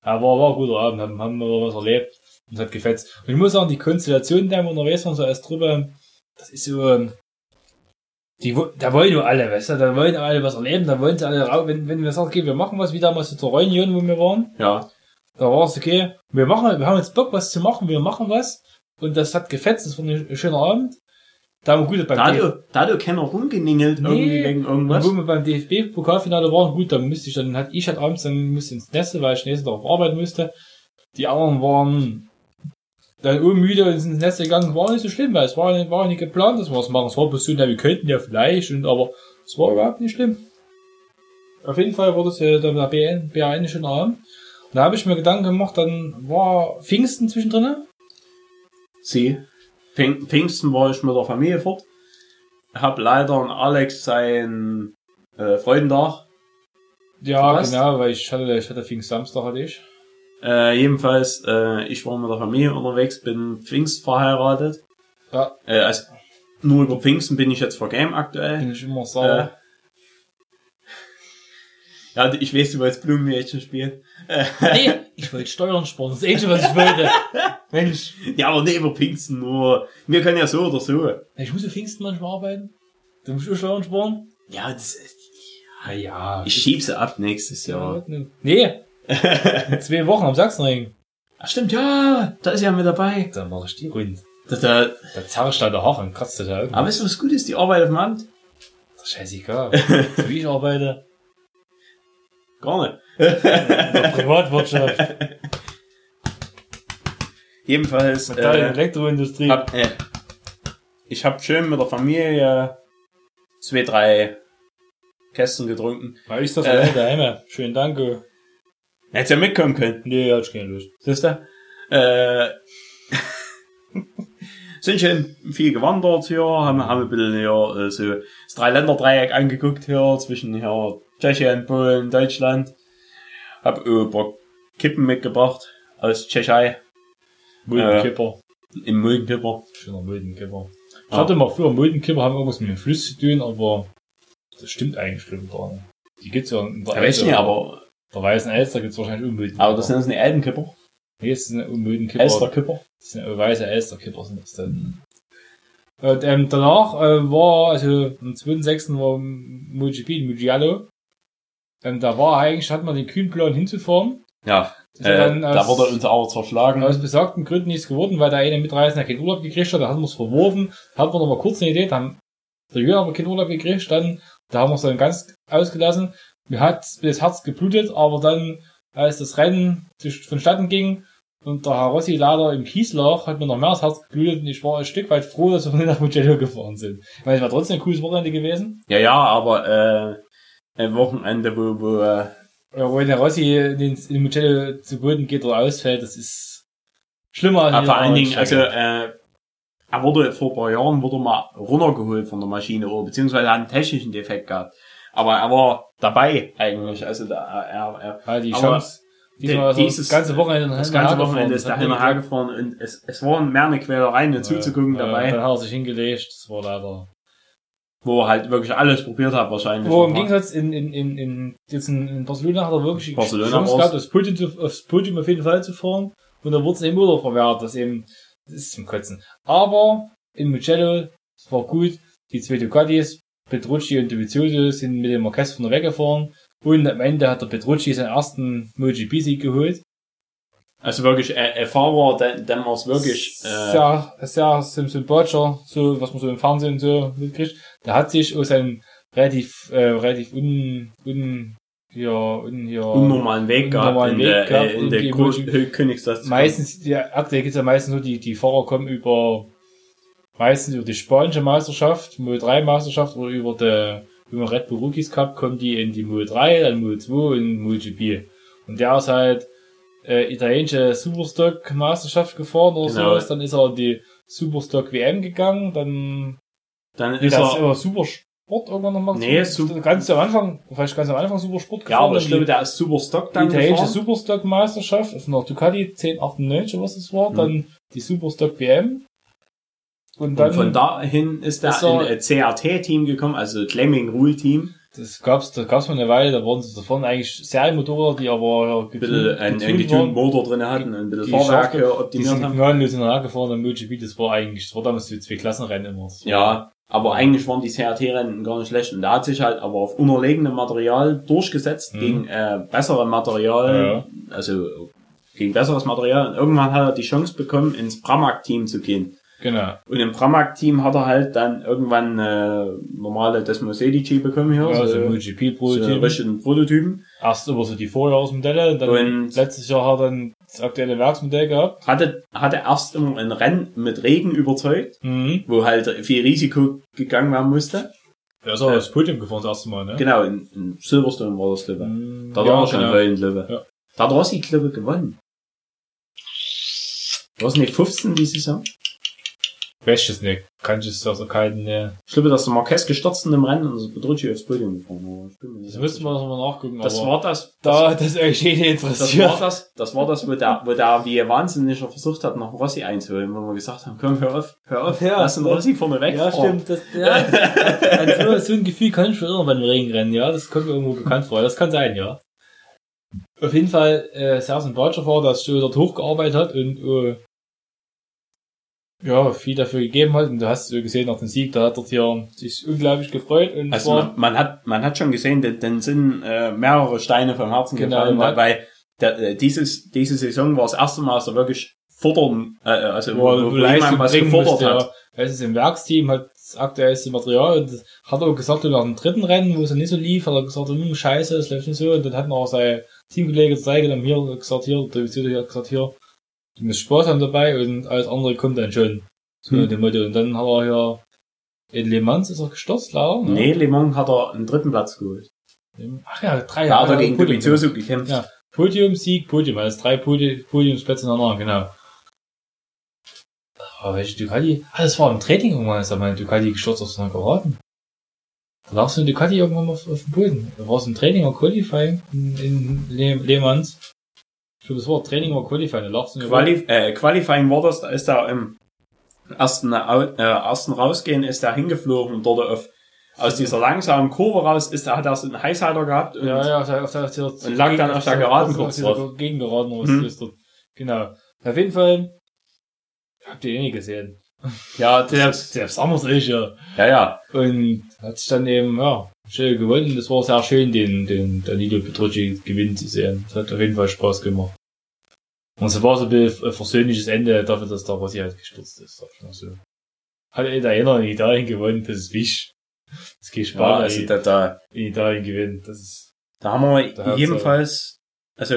Ja, war, war ein guter Abend, haben, haben wir was erlebt. Und es hat gefetzt. Und ich muss sagen, die Konstellation, der wir unterwegs waren, so als Truppe, das ist so, ähm, die, da wollen nur alle, weißt du, da wollen alle was erleben, da wollen sie alle raus, wenn, wenn wir sagen, okay, wir machen was, wie damals zur Reunion, wo wir waren, Ja, da war es okay, wir machen, wir haben jetzt Bock, was zu machen, wir machen was, und das hat gefetzt, das war ein schöner Abend. Da haben wir gut beim Da hat DFB du, da hat du keiner rumgeningelt Nee. irgendwie wegen irgendwas. Wo wir beim DFB-Pokalfinale waren, gut, dann müsste ich dann, hat ich halt abends dann musste ins Neste, weil ich nächsten Tag auf Arbeit musste. Die anderen waren dann urmüde und sind ins Neste gegangen, war nicht so schlimm, weil es war nicht, war nicht geplant, dass wir was machen. Es war bloß so, na, wir könnten ja vielleicht, und, aber es war überhaupt nicht schlimm. Auf jeden Fall war das ja der der BN, BN schon Abend. Und da habe ich mir Gedanken gemacht, dann war Pfingsten zwischendrin. Sie. Pfing, Pfingsten war ich mit der Familie fort. Hab leider an Alex sein äh, Freudentag. Ja, Verpasst? genau, weil ich hatte, ich hatte Pfingstsamstag hatte ich. Äh, jedenfalls, äh, ich war mit der Familie unterwegs, bin Pfingst verheiratet. Ja, Äh, also nur über Pfingsten bin ich jetzt vor Game aktuell. bin ich immer Äh, sauer. Ja, ich weiß, du wolltest Blumenmädchen spielen. Nee, ich wollte Steuern sparen, das ist eh schon, was ich wollte. Mensch. Ja, aber nicht über Pfingsten nur. Wir können ja so oder so. Ich muss ja Pfingsten manchmal arbeiten. Du musst auch Steuern sparen. Ja, das ist, Ah ja. ich schieb sie ab nächstes Jahr. Nee. Zwei Wochen am Sachsenring. Ach stimmt, ja, da ist ja mit dabei. Dann mach ich die rund. Da, da, Da zerre ich da der Haare und kratzt da irgendwie. aber weißt du, was gut ist? Die Arbeit auf dem Amt? Das ist scheißegal. so wie ich arbeite. Gar nicht. In der Privatwirtschaft. Jedenfalls, Metall- äh, Elektroindustrie. hab, äh, ich hab schön mit der Familie zwei, drei Kästen getrunken. Weil ich das äh. alleine daheim. Schönen Dank. äh. Hättest ja mitkommen können. Nee, hatte ich keine Lust. Siehst du? Äh, sind schon viel gewandert hier, haben, haben ein bisschen hier äh, so das Dreiländeredreieck angeguckt hier zwischen hier Tschechien, Polen, Deutschland. Hab äh, ein paar Kippen mitgebracht aus Tschechei Muldenkipper. im Muldenkipper. Schöner Muldenkipper. Ich Ah. hatte mal früher Muldenkipper, haben irgendwas mit dem Fluss zu tun, aber das stimmt eigentlich ich gar nicht. Die gibt's ja in der Ja, nicht, aber, Der Weißen Elster gibt's wahrscheinlich Unmuldenkipper. aber das sind eine Elbenkipper. Nee, das sind Unmuldenkipper. Elsterkipper. Das sind äh, weiße Elsterkipper sind das dann. Und ähm, danach äh, war, also am 2.6. war MotoGP, Mugello. Ähm, da war eigentlich, hat man den kühnen Plan hinzufahren. Ja, äh, dann da aus- wurde uns aber zerschlagen. Aus besagten Gründen nichts geworden, weil der eine Mitreisende keinen Urlaub gekriegt hat, da haben wir es verworfen. Da hatten wir noch mal kurz eine Idee, da haben der Jürgen aber keinen Urlaub gekriegt, dann, da haben wir es dann ganz ausgelassen. Mir hat das Herz geblutet, aber dann, als das Rennen vonstatten ging und der Herr Rossi leider im Kies lag, hat mir noch mehr das Herz geblutet und ich war ein Stück weit froh, dass wir nicht nach Mugello gefahren sind. Weil es war trotzdem ein cooles Wochenende gewesen. Ja, ja, aber äh, ein Wochenende, wo, wo äh, Ja, wo der Rossi in den, Mugello zu Boden geht oder ausfällt, das ist schlimmer als jede vor allen Dingen, also, äh, er wurde vor ein paar Jahren wurde mal runtergeholt von der Maschine, oder beziehungsweise hat einen technischen Defekt gehabt. Aber er war dabei eigentlich, also da, er, er, Ja, die Chance. Diesmal er dieses- das ganze Wochenende das ganze Wochenende ist da hinterher gefahren und es, es war mehr eine Quälerei, zuzugucken Ja, dabei, Dann hat er sich hingelegt, das war leider. Wo er halt wirklich alles probiert hat wahrscheinlich. Wo im. Gegensatz in, in, in, in, jetzt in, in Barcelona hat er wirklich die Barcelona Chance gehabt, aufs Podium, aufs Podium auf jeden Fall zu fahren. Und dann wurde es eben wieder verwehrt, das eben, das ist zum Kotzen. Aber in Mugello, es war gut, die zwei Ducatis, Petrucci und Dovizioso sind mit dem Marquez vorne weggefahren. Und am Ende hat der Petrucci seinen ersten MotoGP-Sieg geholt. Also wirklich ein, ein Fahrer, den, den man es wirklich, äh, sehr, sehr sym- sympathischer, so, was man so im Fernsehen so mitkriegt. Der hat sich aus seinem relativ, äh, relativ un, un, hier, un, hier, unnormalen Weg gehabt unnormalen in Weg der, gehabt äh, in der die Gro- Emoji- Königsklasse. meistens, die, aktuell gibt's ja meistens nur die, die Fahrer kommen über, meistens über die spanische Meisterschaft, Mo 3 Meisterschaft oder über die, über den Red Bull Rookies Cup kommen die in die Mo 3, dann Mo 2 und MotoGP. Und der ist halt, äh, italienische Superstock Meisterschaft gefahren oder Genau. sowas, dann ist er in die Superstock WM gegangen, dann Dann ist er, aber Supersport irgendwann nochmal. Nee, Super- ganz am Anfang, vielleicht ganz am Anfang Supersport ja, aber dann ich glaube, der ist super Stock die dann italienische gefahren. Superstock Meisterschaft auf einer Ducati 1098 oder was das war, Mhm. dann die Superstock WM. Und dann, Und von dahin ist er ist er- in ein CRT-Team gekommen, also Claiming Rule Team. Das gab's, da gab's mal eine Weile, da waren sie davon eigentlich Serienmotorräder, die aber ja, Ein bisschen ein, ein getunten Motor drin hatten, ein bisschen Die Fahrwerke Schafte- Die optimiert sind haben. gnadenlos gefahren am MotoGP, das war eigentlich, das war damals so zwei Klassenrennen immer. War- Ja, aber eigentlich waren die CRT-Rennen gar nicht schlecht. Und da hat sich halt aber auf unerlegenem Material durchgesetzt Mhm. gegen äh, bessere Material, also gegen besseres Material. Und irgendwann hat er die Chance bekommen, ins Pramac-Team zu gehen. Genau. Und im Pramac-Team hat er halt dann irgendwann äh, normale Desmo Sedici bekommen hier, Ja, so so, so MotoGP-Prototyp. richtigen Prototypen. Erst über so die Vorjahresmodelle, und dann Und- letztes Jahr hat er dann das aktuelle Werksmodell gehabt. Hatte, hatte erst immer ein Rennen mit Regen überzeugt, Mhm. wo halt viel Risiko gegangen werden musste. Ja, ist auch das Podium gefahren das erste Mal, ne? Genau, in, in Silverstone war das, ich. Mhm. Da ja, war er schon genau. ich. Ja. Da hat Rossi, glaube ich, gewonnen. War es nicht 15 die Saison? Weiß ich es nicht. Kann ich es also keinen, ne. Ich glaube, dass der Marquez gestürzt in dem Rennen und das Petrucci aufs Podium gefahren Das müssten wir nochmal nachgucken, Das aber war das, da das, das euch jede das war interessiert. das, das war das, wo der, wo der wie wahnsinniger versucht hat, noch Rossi einzuholen, wo wir gesagt haben, komm, hör auf, hör auf, Ja, lass den Rossi vorne weg. Ja, stimmt. Das, ja. An so, so ein Gefühl kann ich schon immer beim Regenrennen, ja. Das kommt mir irgendwo bekannt vor. Das kann sein, ja. Auf jeden Fall, äh, sehr sympathischer war, dass du dort hochgearbeitet hat und, äh, ja, viel dafür gegeben hat. Und du hast so gesehen nach dem Sieg, da hat er hier sich unglaublich gefreut und Also man, man hat man hat schon gesehen, denn, denn sind äh, mehrere Steine vom Herzen Genau, gefallen, weil, weil der, äh, dieses diese Saison war das erste Mal, dass er wirklich fordern, äh, also wo, wo, wo jemand was gefordert musste, hat. ja. Es ist im Werksteam, hat das aktuellste Material und das hat er gesagt, nach dem dritten Rennen, wo es nicht so lief, hat er gesagt, hm, scheiße, es läuft nicht so. Und dann hat noch sein Teamkollege gezeigt und hier gesagt, hier, der gesagt, hier, du musst Spaß haben dabei und alles andere kommt dann schon. So Hm. dem Motto. Und dann hat er hier in Le Mans ist er gestürzt, leider. ne? Nee, Le Mans hat er einen dritten Platz geholt. Ach ja, drei Da hat er ja, gegen Podium Dovizioso gekämpft. Ja. Podium, Sieg, Podium, also drei Podi Podiumsplätze hintereinander, genau. Aber welche Ducati? Ah, das war im Training irgendwann, ist da meine Ducati gestürzt aus seiner Geraden. Da lag so eine Ducati irgendwann auf, auf dem Boden. Da war es im Training oder Qualifying in, in Le, Le Mans. Glaube, das war Training oder Qualifying, da lag so eine Quali äh, Qualifying war das, da ist er im ersten, Au- äh, ersten rausgehen, ist er hingeflogen und dort auf, aus dieser langsamen Kurve raus ist er, hat er so einen Highsider gehabt und Ja, ja, auf der, auf der, auf der, Und lag dann auf der Geraden kurz drauf. Gegengeraden, was Mhm. ist dort. Genau. Auf jeden Fall, habt ihr eh nicht gesehen. ja, der, Selbst, selbst anders ich ja. ja, ja. Und hat sich dann eben, ja, schnell gewonnen. Das war sehr schön, den, den Danilo Petrucci gewinnen zu sehen. Das hat auf jeden Fall Spaß gemacht. Und es war so ein bisschen ein versöhnliches Ende dafür, dass der Rossi halt gestürzt ist. sag ich mal so. Hat der Italiener in Italien gewonnen, das ist wichtig. Das geht ja Spaß, also in, da, da, in Italien gewinnt. Das ist, da haben wir jedenfalls, also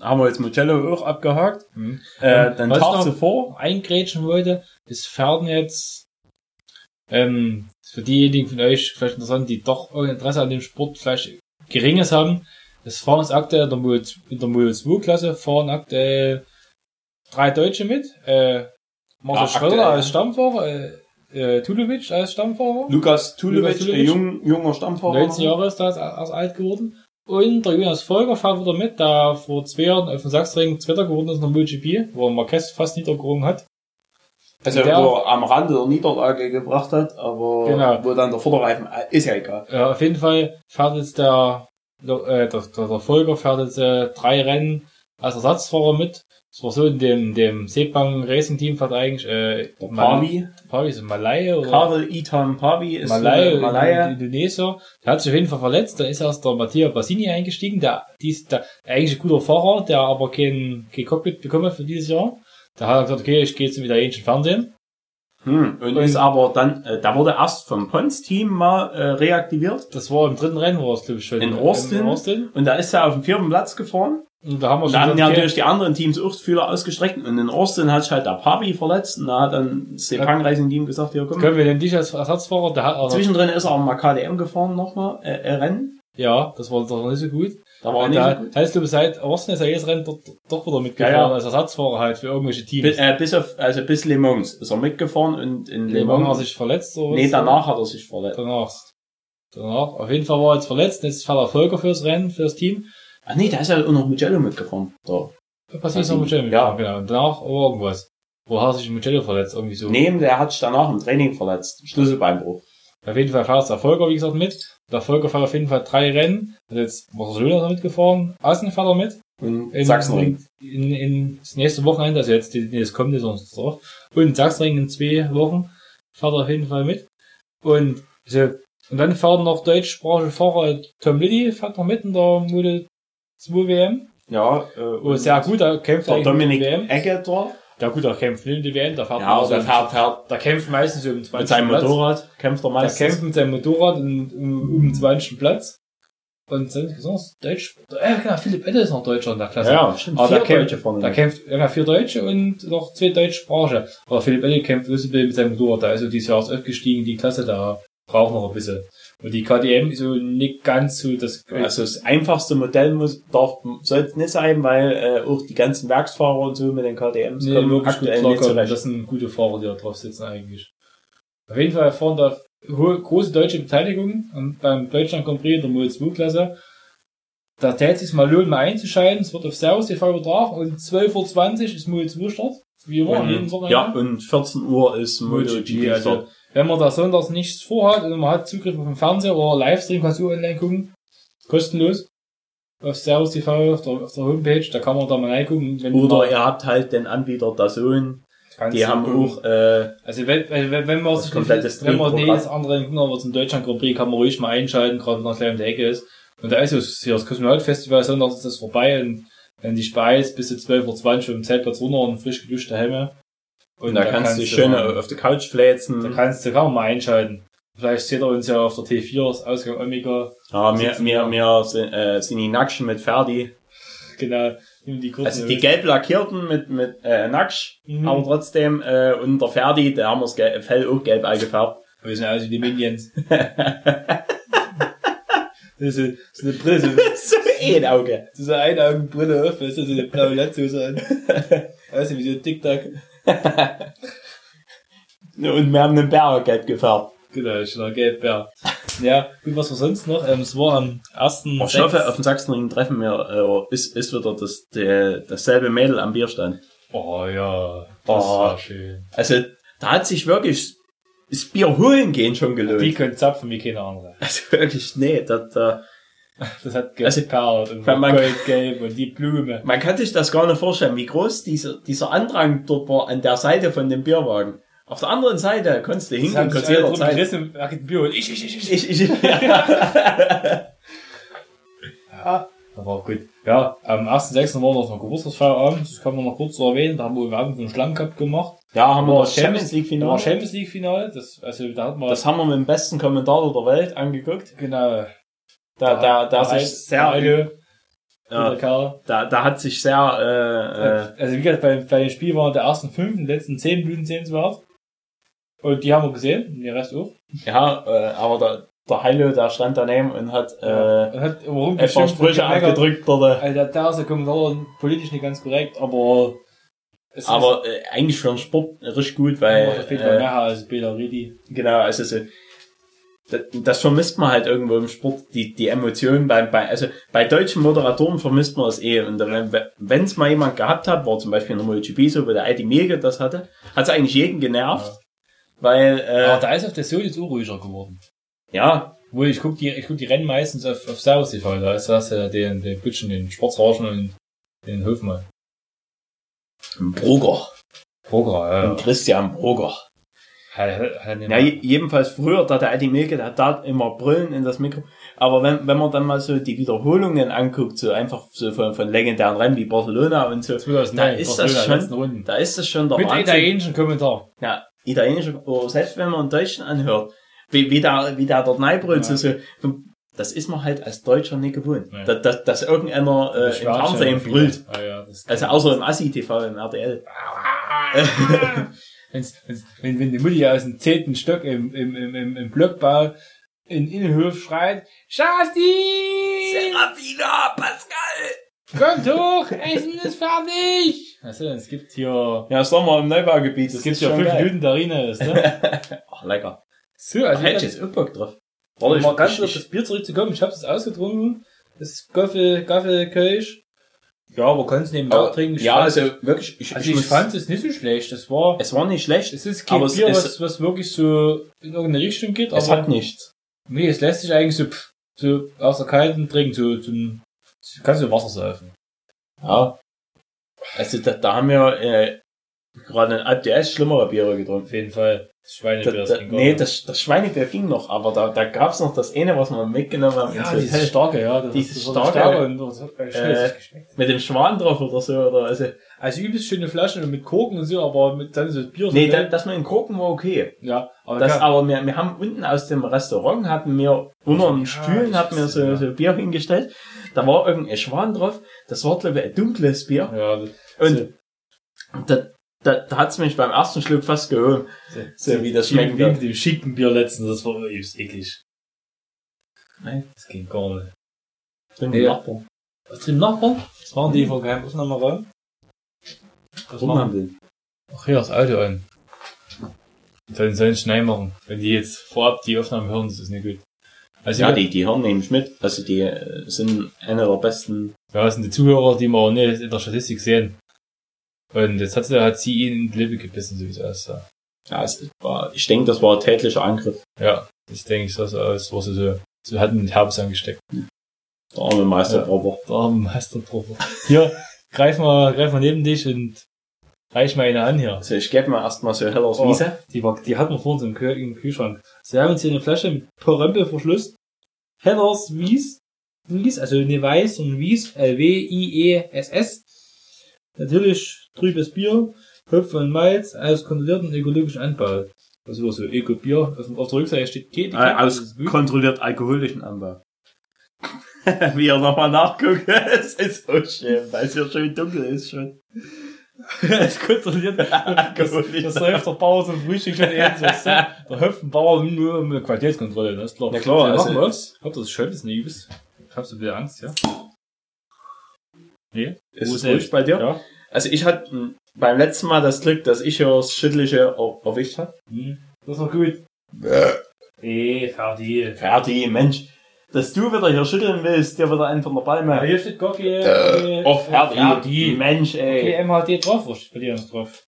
haben wir jetzt Mugello auch abgehakt. hm. Äh, Und den was Tag zuvor, eingrätschen wollte, es fahren jetzt, ähm, für diejenigen von euch vielleicht interessant, die doch Interesse an dem Sport vielleicht geringes haben. Es fahren jetzt aktuell in der Mul, in der Mul 2 Klasse fahren aktuell drei Deutsche mit. Äh, Marcel Ja, Schröder aktuell, als. Stammfahrer, äh, äh, Tulovic als Stammfahrer. Lukas Tulevic. ein jung, junger Stammfahrer. 19 Jahre ist er erst alt geworden. Und der Jonas Volker fährt wieder mit, der vor zwei Jahren auf dem Sachsenring Zweiter geworden ist in der MotoGP, wo er Marquez fast niedergerungen hat. Also, Der- wo er am Rande der Niederlage gebracht hat, aber Genau. wo dann der Vorderreifen, äh, ist ja egal. Ja, auf jeden Fall fährt jetzt der, äh, der, der, Volker fährt jetzt äh, drei Rennen als Ersatzfahrer mit. Das war so in dem, dem Sepang Racing Team fährt eigentlich äh, Pavi, Pavi ist Malai oder Karel Itan Pavi ist Malai, äh, Malaya. Indonesier. Der hat sich auf jeden Fall verletzt. Da ist erst der Matteo Bassini eingestiegen, der, dies, der eigentlich ein guter Fahrer, der aber kein, kein Cockpit bekommen hat für dieses Jahr. Da hat er gesagt, okay, ich gehe jetzt zum italienischen Fernsehen. Hm, und, Und- ist aber dann, äh, da wurde erst vom Pons-Team mal äh, reaktiviert. Das war im dritten Rennen, war es glaube ich schon. In Austin? In Austin. Und da ist er auf dem vierten Platz gefahren. Und da haben wir schon da gesagt, ja natürlich die anderen Teams auch Fühler ausgestreckt. Und in Austin hat sich halt der Pavi verletzt. Und da hat dann das Sepang Racing Team gesagt, ja komm. können wir denn dich als Ersatzfahrer? Der hat, also, Zwischendrin ist er auch mal KDM gefahren nochmal, äh, Rennen. ja, das war doch nicht so gut. Da war er da heißt du seit Austin ist er jedes Rennen doch, doch wieder mitgefahren Ja, ja. als Ersatzfahrer halt für irgendwelche Teams. Bis, äh, bis auf, also bis Le Mans ist er mitgefahren und in Le Le Mans hat Mans. sich verletzt oder Nee, danach hat er sich verletzt. Danach. Danach. Auf jeden Fall war er jetzt verletzt. Jetzt fährt er Volker fürs Rennen, fürs Team. Ah nee, da ist ja auch noch Mugello mitgefahren. Da. Passiert noch Bassini. mit Ja. Ja. Genau. Und danach aber irgendwas. Wo hat sich Mugello verletzt? Irgendwie so. Nee, der hat sich danach im Training verletzt. Schlüsselbeinbruch. Auf jeden Fall fährt der Volker, wie gesagt, mit. Der Volker fährt auf jeden Fall drei Rennen. Also jetzt Barcelona mitgefahren. Assen fährt er mit. Und In, Sachsenring. In, in, das nächste Wochenende, also jetzt, nee, das kommt sonst drauf. Und Sachsenring in zwei Wochen fährt er auf jeden Fall mit. Und, also, und dann fahren noch deutschsprachige Fahrer, Tom Liddy fährt noch mit in der Moto 2 WM. Ja, äh, Oh, sehr gut, er kämpft Der Dominik die WM. Egge da. Ja gut, er kämpft nicht in die WM, der fährt Ja, nur so der im- fährt, fährt der kämpft meistens um 20. mit seinem Platz. Motorrad, kämpft er meistens. kämpft mit seinem Motorrad um, um, um den 20. Platz. Und sonst besonders Deutsch. Ja, genau, Philipp Edde ist noch Deutscher in der Klasse. Ja, stimmt. Aber Vier da kämpft, Deutsche vorne. da kämpft ja, vier Deutsche und noch zwei deutschsprachige. Aber Philipp Edde kämpft so mit seinem Motorrad. Da ist so dieses Jahr erst aufgestiegen, die Klasse, da braucht noch ein bisschen. Und die KTM ist so nicht ganz so das, Also das einfachste Modell muss, darf, sollte nicht sein, weil äh, auch die ganzen Werksfahrer und so mit den KTMs nee, kommen wirklich gut aktuell nicht klarkommen. zurecht. Das sind gute Fahrer, die da drauf sitzen eigentlich. Auf jeden Fall fahren da hohe, große deutsche Beteiligung und beim Deutschland Grand Prix in der Model 2 Klasse. Da tät sich mal lohnen, mal einzuschalten. Es wird auf Servus TV übertragen und 12.20 Uhr ist Model 2 Start. Wie immer, Und, Wochenende. ja, und 14 Uhr ist. MotoGP. Also, Also, wenn man da sonntags nichts vorhat und man hat Zugriff auf den Fernseher oder Livestream, kannst du online gucken. Kostenlos. Auf Servus TV, auf der, auf der Homepage, da kann man da mal reingucken. Oder ihr habt halt den Anbieter DAZN, kannst die haben gucken. auch, äh, Also wenn, wenn, wenn man sich komplette nicht, wenn man das andere gucken, aber zum Deutschland Grand Prix kann man ruhig mal einschalten, gerade wenn er gleich um die Ecke ist. Und da ist es hier das Kosmonaut-Festival, sonntags ist das vorbei und wenn die Speis bis zu 12.20 Uhr im Zeltplatz runter und frisch geduschte Helme. Und da, kannst du schön mal- auf der Couch fläzen. da kannst du, man mal einschalten. Vielleicht seht ihr uns ja auf der T4, das Ausgang Omega. Ja, wir, wir, wir. sind, äh, sind die Nackschen mit Ferdi. Genau, die Also die gelb lackierten mit, mit äh, Nacksch, Mhm. aber trotzdem, äh, und der Ferdi, der haben wir das Fell auch gelb eingefärbt. Wir sind aus wie die Minions. das ist, so- das ist eine Brille, so, so ein Auge. so eine Einaugenbrille auf, weißt du, so eine blaue Latzhose an. Weißt du, wie so ein TikTok. Und wir haben den Bär gelb gefärbt. Genau, schon gelb, ja. Ja, gut, was war sonst noch? Ähm, es war am ersten. Ich hoffe, auf dem Sachsenring treffen wir, äh, ist, ist wieder das, der, dasselbe Mädel am Bierstand. Oh ja, das Oh. war schön. Also, da hat sich wirklich das Bier holen gehen schon gelohnt. Die können zapfen wie keine andere. also wirklich, nee, da, da, Das hat Also, geperlt und man- goldgelb und die Blume. man kann sich das gar nicht vorstellen, wie groß dieser, dieser Andrang dort war an der Seite von dem Bierwagen. Auf der anderen Seite konntest du Das hingehen, konntest jederzeit. gerissen, Bier und ich, ich, ich, ich. Ich, ich, ja. Ja, das war gut. Ja, am 1.6. war noch ein Geburtstagsfeierabend, das kann man noch kurz so erwähnen, da haben wir Werbung für den Schlangencup gemacht. ja, haben wir das Champions League Da Finale. war Champions League Finale, das, also da hat man, Das haben wir mit dem besten Kommentator der Welt angeguckt. genau, Da, da, da, Ein- sich sehr, eine, ja, da, da hat sich sehr, äh, äh, Also wie gesagt, bei, bei dem Spiel waren der ersten fünf, den letzten zehn Blüten sehenswert. Und die haben wir gesehen, und den Rest auch. ja, äh, aber da, der Heilo, der stand daneben und hat, äh, Er hat ein paar Sprüche abgedrückt dort. Also der Terrasse Kommentare politisch nicht ganz korrekt, aber es Aber äh, eigentlich für den Sport richtig gut, ist weil, Fall äh, mehr als Peter Ridi. genau, also so, das, vermisst man halt irgendwo im Sport, die, die Emotionen bei, bei, also bei deutschen Moderatoren vermisst man das eh. Und wenn es mal jemand gehabt hat, war zum Beispiel in der MotoGP so, wo der Eddie Mege das hatte, hat es eigentlich jeden genervt, weil, Aber äh, da ist auf der Soul jetzt auch ruhiger geworden. ja, Wo ich guck die, ich guck die Rennen meistens auf, auf Servus TV, da ist das ja den, den Butchen, den Sportsrauschen und den Hofmann. Broger, Proger, ja. und Christian Broger. Ja, je- jedenfalls früher, da der Eddie Milke, der hat da immer Brüllen in das Mikro. Aber wenn, wenn man dann mal so die Wiederholungen anguckt, so einfach so von, von legendären Rennen wie Barcelona und so, 2009, da ist das Barcelona, letzten schon, da ist das schon der Mit Wahnsinn. italienischen Kommentar. Ja, italienisch, oder selbst wenn man einen Deutschen anhört, wie, wie der, wie der dort neibrüllt, Ja. so, so, das ist man halt als Deutscher nicht gewohnt. Nee. Dass, dass, dass irgendeiner äh, im Fernsehen brüllt. Ah, ja, das Also außer im Assi-TV, im RTL. Wenn's, wenn's, wenn, wenn die Mutti aus dem zehnten Stock im, im, im, im, im Blockbau in Innenhof schreit, Schasti! Serafina, Pascal! Kommt hoch, Essen ist fertig! Also, es gibt hier, Ja, Sommer im Neubaugebiet. es gibt hier fünf Minuten Terrine, ist, ne? Ach, lecker. So, also, Hätte ich jetzt auch Bock drauf. um Warte, mal ich, ganz ich, kurz auf das Bier zurückzukommen, ich hab's jetzt ausgetrunken. Das ist Gaffel, Gaffel, Kölsch. Ja, aber kannst neben Aber- trinken. Ich ja, also wirklich, ich, also ich muss- fand es nicht so schlecht. Das war, es war nicht schlecht. es ist kein aber es Bier, ist- was, was wirklich so in irgendeine Richtung geht, Es aber hat nichts. nee, es lässt sich eigentlich so, so aus der kalten trinken, so zum, kannst du Wasser saufen. Ja. Also da, da haben wir äh, gerade ein ADS schlimmere Biere getrunken. Auf jeden Fall. Das Da, Schweinebier, da, das ging gar nee, das, das Schweinebier ging noch, aber da, da gab's noch das eine, was wir mitgenommen haben. ja, dieses Hotel. starke, ja. Das, Dieses war starke, starke und das hat äh. Mit dem Schwan drauf oder so. Oder, also, Also übelst schöne Flaschen und mit Korken und so, aber mit dann so Bier. so nee, da, das mit den Korken war okay. ja, aber Das, aber wir, wir haben unten aus dem Restaurant, hatten wir unter den Ja, Stühlen, hatten wir so, ja. so Bier hingestellt. Da war irgendein Schwan drauf. Das war, glaube ich, ein dunkles Bier. ja, das- Und da, da, da hat's mich beim ersten Schluck fast gehoben. So wie das schmecken wie mit dem schicken Bier letztens, das war übelst eklig. Nein. Das ging gar nicht. Drin Ja. Nachbarn. Was drin Nachbarn? Das waren die vor keinem Aufnahmeraum. Was Warum machen? haben die? Ach hier, das Auto an. Sollen sollen schnell machen. Wenn die jetzt vorab die Aufnahmen hören, das ist nicht gut. Also Ja, ja, die, die hören nämlich mit. Also die äh, sind einer der besten. ja, das sind die Zuhörer, die wir auch nicht in der Statistik sehen. Und jetzt hat sie, hat sie ihn in die Lippe gebissen, so wie es aussah. Ja, es war, ich denke, das war ein tätlicher Angriff. Ja, das denke ich, sah so aus, wo sie so, so hatten mit Herbst angesteckt. Der arme Meister Ja. Robber. Da haben wir Meister drauf. Hier, greif mal, greif mal neben dich und reich mal eine an hier. Also ich gebe mir erstmal so Hellers Oh. Wiese. Die, war, die hatten wir vor uns im, Kühl im Kühlschrank. Sie haben uns hier eine Flasche mit Porempelverschluss. Hellers Wies. Wies, also eine Weiß und Wies. L-W-I-E-S-S. Natürlich trübes Bier. Hopfen und Malz aus kontrollierten ökologischen Anbau. Das war so Öko-Bier. Auf, auf der Rückseite steht Etikett. Äh, aus ist kontrolliert alkoholischen Anbau. Wie er nochmal nachguckt. es ist so schön, weil es hier schön dunkel ist schon. Das kontrolliert. Das, Alkoholisch. das läuft der Bauer zum Frühstück schon ernst. weißt du? Der Hopfenbauer nur um eine Qualitätskontrolle, das ist klar. Na klar, Ja, also- machen wir was. Habt ihr das schön, das ist eine Übes? Hast du wieder Angst, ja? Nee? Ist Wo es ist ruhig bei dir? Ja. Also ich hatte beim letzten Mal das Glück, dass ich hier das Schüttliche er erwischt habe. Hm. Das war gut. Eh, fertig. Fertig, Mensch. Dass du wieder hier schütteln willst, dir wieder einen von der Ja, Palme. hier steht Gocki. Äh, oh, fertig. Fertig. Mensch, Okay, ey. MHD drauf, was steht bei dir noch drauf?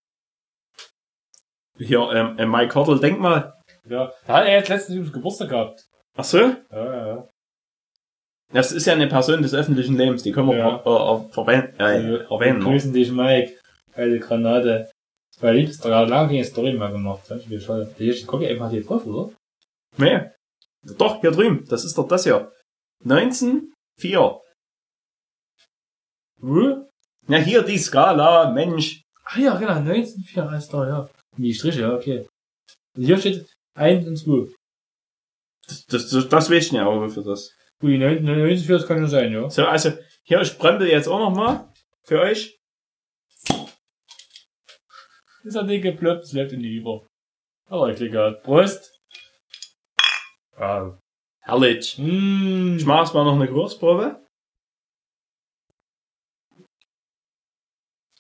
Hier, ähm, äh, Mike Hartl, denk mal. Ja. Da hat er jetzt letztens Geburtstag gehabt. Ach so? Ja, ja, ja. Das ist ja eine Person des öffentlichen Lebens, die können wir Ja. äh, verwenden. Äh, erwähnen. noch. Grüßen dich, Mike. Geile Granate. Bei Liebster gerade lange keine Story mehr gemacht. Das ist schade. Hier steht Gocki MHD drauf, oder? Nee. Doch, hier drüben. Das ist doch das hier. 1904. Wo? Ja, hier die Skala, Mensch. Ah ja, genau, 1904, alles klar, ja. Die Striche, ja, okay. Und hier steht 1 und 2. Das, das, das, das weiß ich nicht, aber für das. Gut, die 19- 1904, das kann schon sein, ja. So, also, hier, ich bremsel jetzt auch noch mal. Für euch. Das hat nicht geploppt, es läuft in die Über. Aber ich klicke halt. Prost! Wow. Herrlich. Mm. Ich mache erstmal noch eine Geruchsprobe.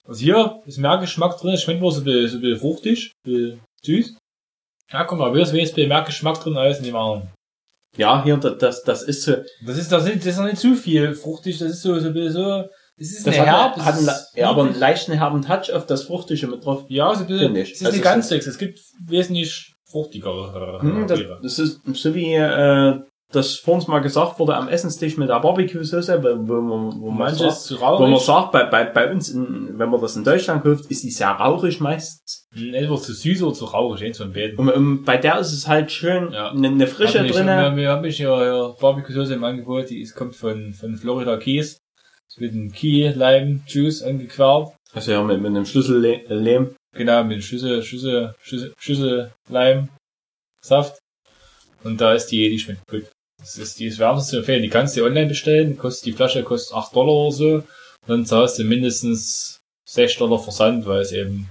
Also hier ist mehr Geschmack drin, es schmeckt wohl so ein bisschen, so ein bisschen fruchtig, ein bisschen süß. Ja, guck mal, hier ist wenigstens mehr Geschmack drin als in dem anderen. Ja, hier, das, das, das ist so, Das ist, das ist, das ist noch nicht zu viel fruchtig, das ist so, so so, das ist das eine hat, Herb, hat einen, ja, aber einen leichten herben Touch auf das Fruchtige mit drauf. ja, so ein bisschen, ich. es ist Das nicht ganz sechs, es gibt wesentlich fruchtigere Hm, das, das ist so wie, äh, das vor uns mal gesagt wurde am Essenstisch mit der Barbecue-Soße, wo, wo, man- wo man sagt, wo man sagt, bei, bei, bei uns, in, wenn man das in Deutschland kauft, ist die sehr rauchig meistens. entweder zu süß oder zu rauchig, eins von beiden. Und, und bei der ist es halt schön, Ja. eine, eine Frische drinne. Wir, wir haben mich ja, ja Barbecue-Soße im Angebot, die ist, kommt von, von Florida Keys. Ist mit einem Key Lime Juice angequert. Also ja, mit, mit einem Schlüssellehm. Genau, mit Schüssel, Schüssel, Schüssel, Schüssel Lime Saft. Und da ist die, die schmeckt gut. Das ist, die wärmstens zu empfehlen. Die kannst du online bestellen. Kostet, die Flasche kostet 8 Dollar oder so. Und dann zahlst du mindestens 6 Dollar Versand, weil es eben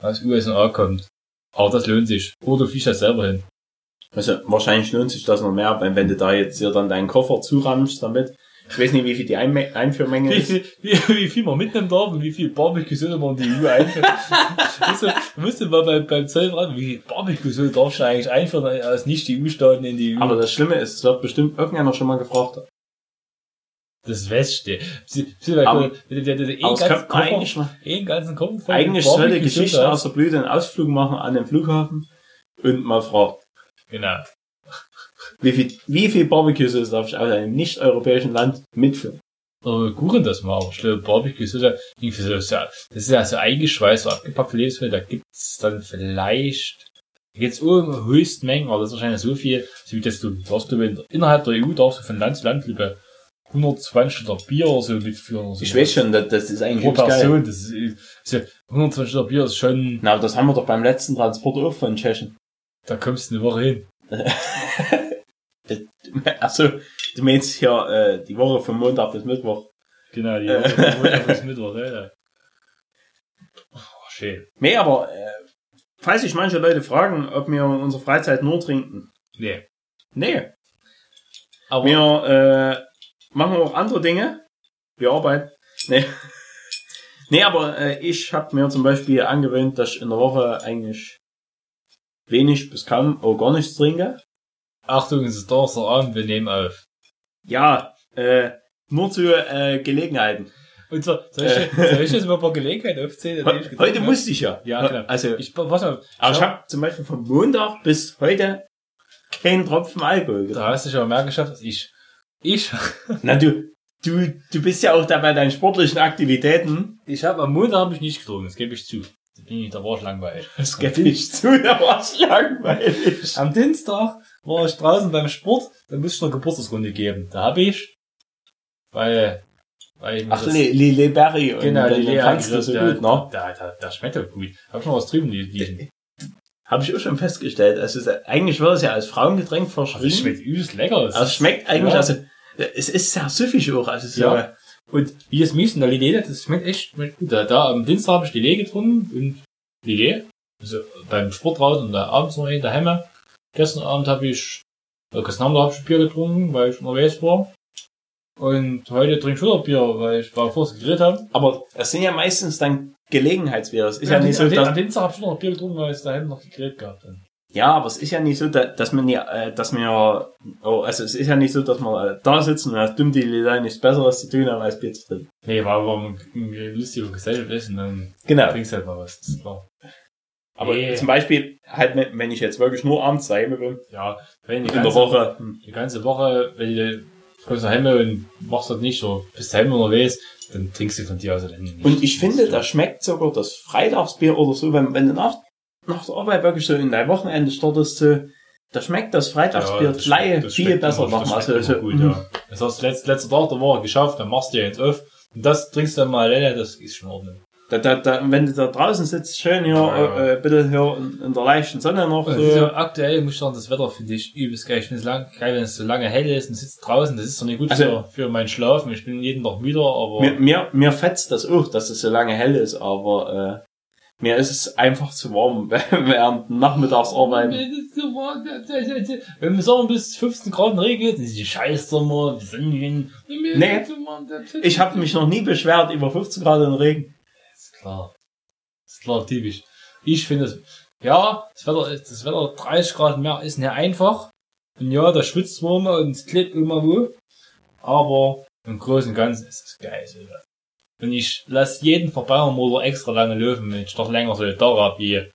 aus USA kommt. Aber das lohnt sich. Oder du fliegst das selber hin. Also wahrscheinlich lohnt sich das noch mehr, wenn, wenn du da jetzt hier dann deinen Koffer zurammst damit. Ich weiß nicht, wie viel die Einme Einführmenge Wie ist. viel, wie, wie viel man mitnehmen darf und wie viel Barbecue-Soße man in die EU einführt. du, du musst mal beim, beim Zoll fragen, wie viel Barbecue-Soße darfst du eigentlich einführen aus Nicht-EU-Staaten in die EU? Aber das Schlimme ist, es wird bestimmt irgendeiner schon mal gefragt. Das weil, Aber- man eigentlich einen ganzen Koffer eigentlich sollte Geschichte aus der Blüte einen Ausflug machen an den Flughafen und mal fragt, Genau. Wie viel, wie viel Barbecue-Sauce darf ich aus einem nicht-europäischen Land mitführen? Oder wir kuchen das mal, aber ich glaube, Barbecue-Soße, irgendwie so, so, das ist ja so eingeschweißt, so abgepackte Lebensmittel, da gibt's dann vielleicht, da geht's um Höchstmengen, aber das ist wahrscheinlich so viel, so wie das du, darfst du in- innerhalb der EU darfst du von Land zu Land über 120 Liter Bier oder so mitführen. Oder so. Ich weiß schon, das, das ist eigentlich Pro übelst geil. Person, das ist, ist ja, 120 Liter Bier ist schon, Na, aber das haben wir doch beim letzten Transport auch von Tschechen. da kommst du eine Woche hin. Achso, du meinst hier äh, die Woche von Montag bis Mittwoch. Genau, die Woche, Montag bis Mittwoch, ja, ja. Oh, schön. Nee, aber äh, falls sich manche Leute fragen, ob wir in unserer Freizeit nur trinken. Nee. Nee, Aber, wir äh, machen auch andere Dinge. Wir arbeiten. Nee. Nee, aber äh, ich habe mir zum Beispiel angewöhnt, dass ich in der Woche eigentlich wenig bis kaum auch gar nichts trinke. Achtung, es ist Donnerstagabend, wir nehmen auf. Ja, äh, nur zu äh, Gelegenheiten. Und zwar, soll ich, soll ich jetzt mal ein paar Gelegenheiten aufzählen? ich heute habe? musste ich ja. Ja, klar. Also, Ich, pass mal, aber ich habe zum Beispiel von Montag bis heute keinen Tropfen Alkohol getrunken. da hast du schon mehr geschafft als ich. Ich, Na, du, du, du bist ja auch da bei deinen sportlichen Aktivitäten. ich habe am Montag habe ich nicht getrunken, das gebe ich zu. Da bin ich, da war ich langweilig. Das gebe ich zu, da war's langweilig. Am Dienstag war ich draußen beim Sport, da musste ich noch eine Geburtstagsrunde geben. Da habe ich, weil, weil ich Ach, das- Le, Le, Le Berry und genau, die dann Lea fandst du so der, gut, ne? Da, da, da schmeckt doch gut. Hab schon was drüben liegen. Habe ich auch schon festgestellt. Also, eigentlich wird es ja als Frauengetränk Also, es verschrieben. schmeckt übelst lecker. Also, es schmeckt eigentlich, Ja. also, es ist sehr süffig auch. Also, so, Ja. Und wie es mies in der Lillet, das schmeckt echt schmeckt gut. Da, da am Dienstag habe ich Lillet getrunken und Lillet, also beim Sport draußen und da abends noch in der Hemme. Gestern Abend habe ich, oder gestern Abend habe ich Bier getrunken, weil ich unterwegs war. Und heute trinke ich wieder Bier, weil ich war vorher gegrillt habe. Aber es sind ja meistens dann Gelegenheitsbier. Es ist ja, am, nicht so, dass, am Dienstag habe ich noch Bier getrunken, weil es daheim noch gegrillt gab. Dann. ja, aber es ist ja nicht so, da- dass man ja, äh, dass wir, oh, also es ist ja nicht so, dass wir äh, da sitzen und als dumm die Leute nichts Besseres zu tun haben als Bier zu trinken. Nee, war, war eine lustige Gesellschaft ist und dann Genau. trinkst du halt mal was, das ist klar. Aber Nee. zum Beispiel, halt, wenn ich jetzt wirklich nur abends daheim bin, Ja, wenn die in der ganze, Woche, hm, die ganze Woche, wenn du kommst nach Hause und machst das nicht so, bist daheim unterwegs, dann trinkst du von dir aus dann nicht. Und ich finde, da schmeckt sogar das Freitagsbier oder so, wenn, wenn du nach, nach der Arbeit wirklich so in dein Wochenende startest, so, da schmeckt das Freitagsbier das gleich das viel besser nochmal. Das So, so, gut, mhm. ja. Das hast du letzt, letzter Tag der Woche geschafft, dann machst du dir eins auf. Und das trinkst du dann mal alleine, das ist schon Ordnung. Da, da, da, wenn du da draußen sitzt, schön hier, Ja, ja. Äh, bitte hier in, in der leichten Sonne noch. So. es ist ja aktuell, muss ich sagen, das Wetter finde ich übelst geil. Ich finde es lang, geil, wenn es so lange hell ist und sitzt draußen. Das ist doch nicht gut Also- für, für meinen Schlafen. Ich bin jeden Tag müder, aber Mir, mir, mir fetzt das auch, dass es so lange hell ist, aber äh, Mir ist es einfach zu warm während Nachmittagsarbeit. Wenn wir sagen, bis 15 Grad regnet, ist die scheiß Sommer, die Sonnigen. Nee. Ich habe mich noch nie beschwert über 15 Grad in Regen. Klar. Ist klar, typisch. Ich finde es, ja, das Wetter, das Wetter 30 Grad mehr ist nicht einfach. Und ja, da schwitzt man immer und es klebt immer wo. Aber im Großen und Ganzen ist es geil. So. Und ich lasse jeden Verbauermotor extra lange laufen, wenn ich doch länger so da hab wie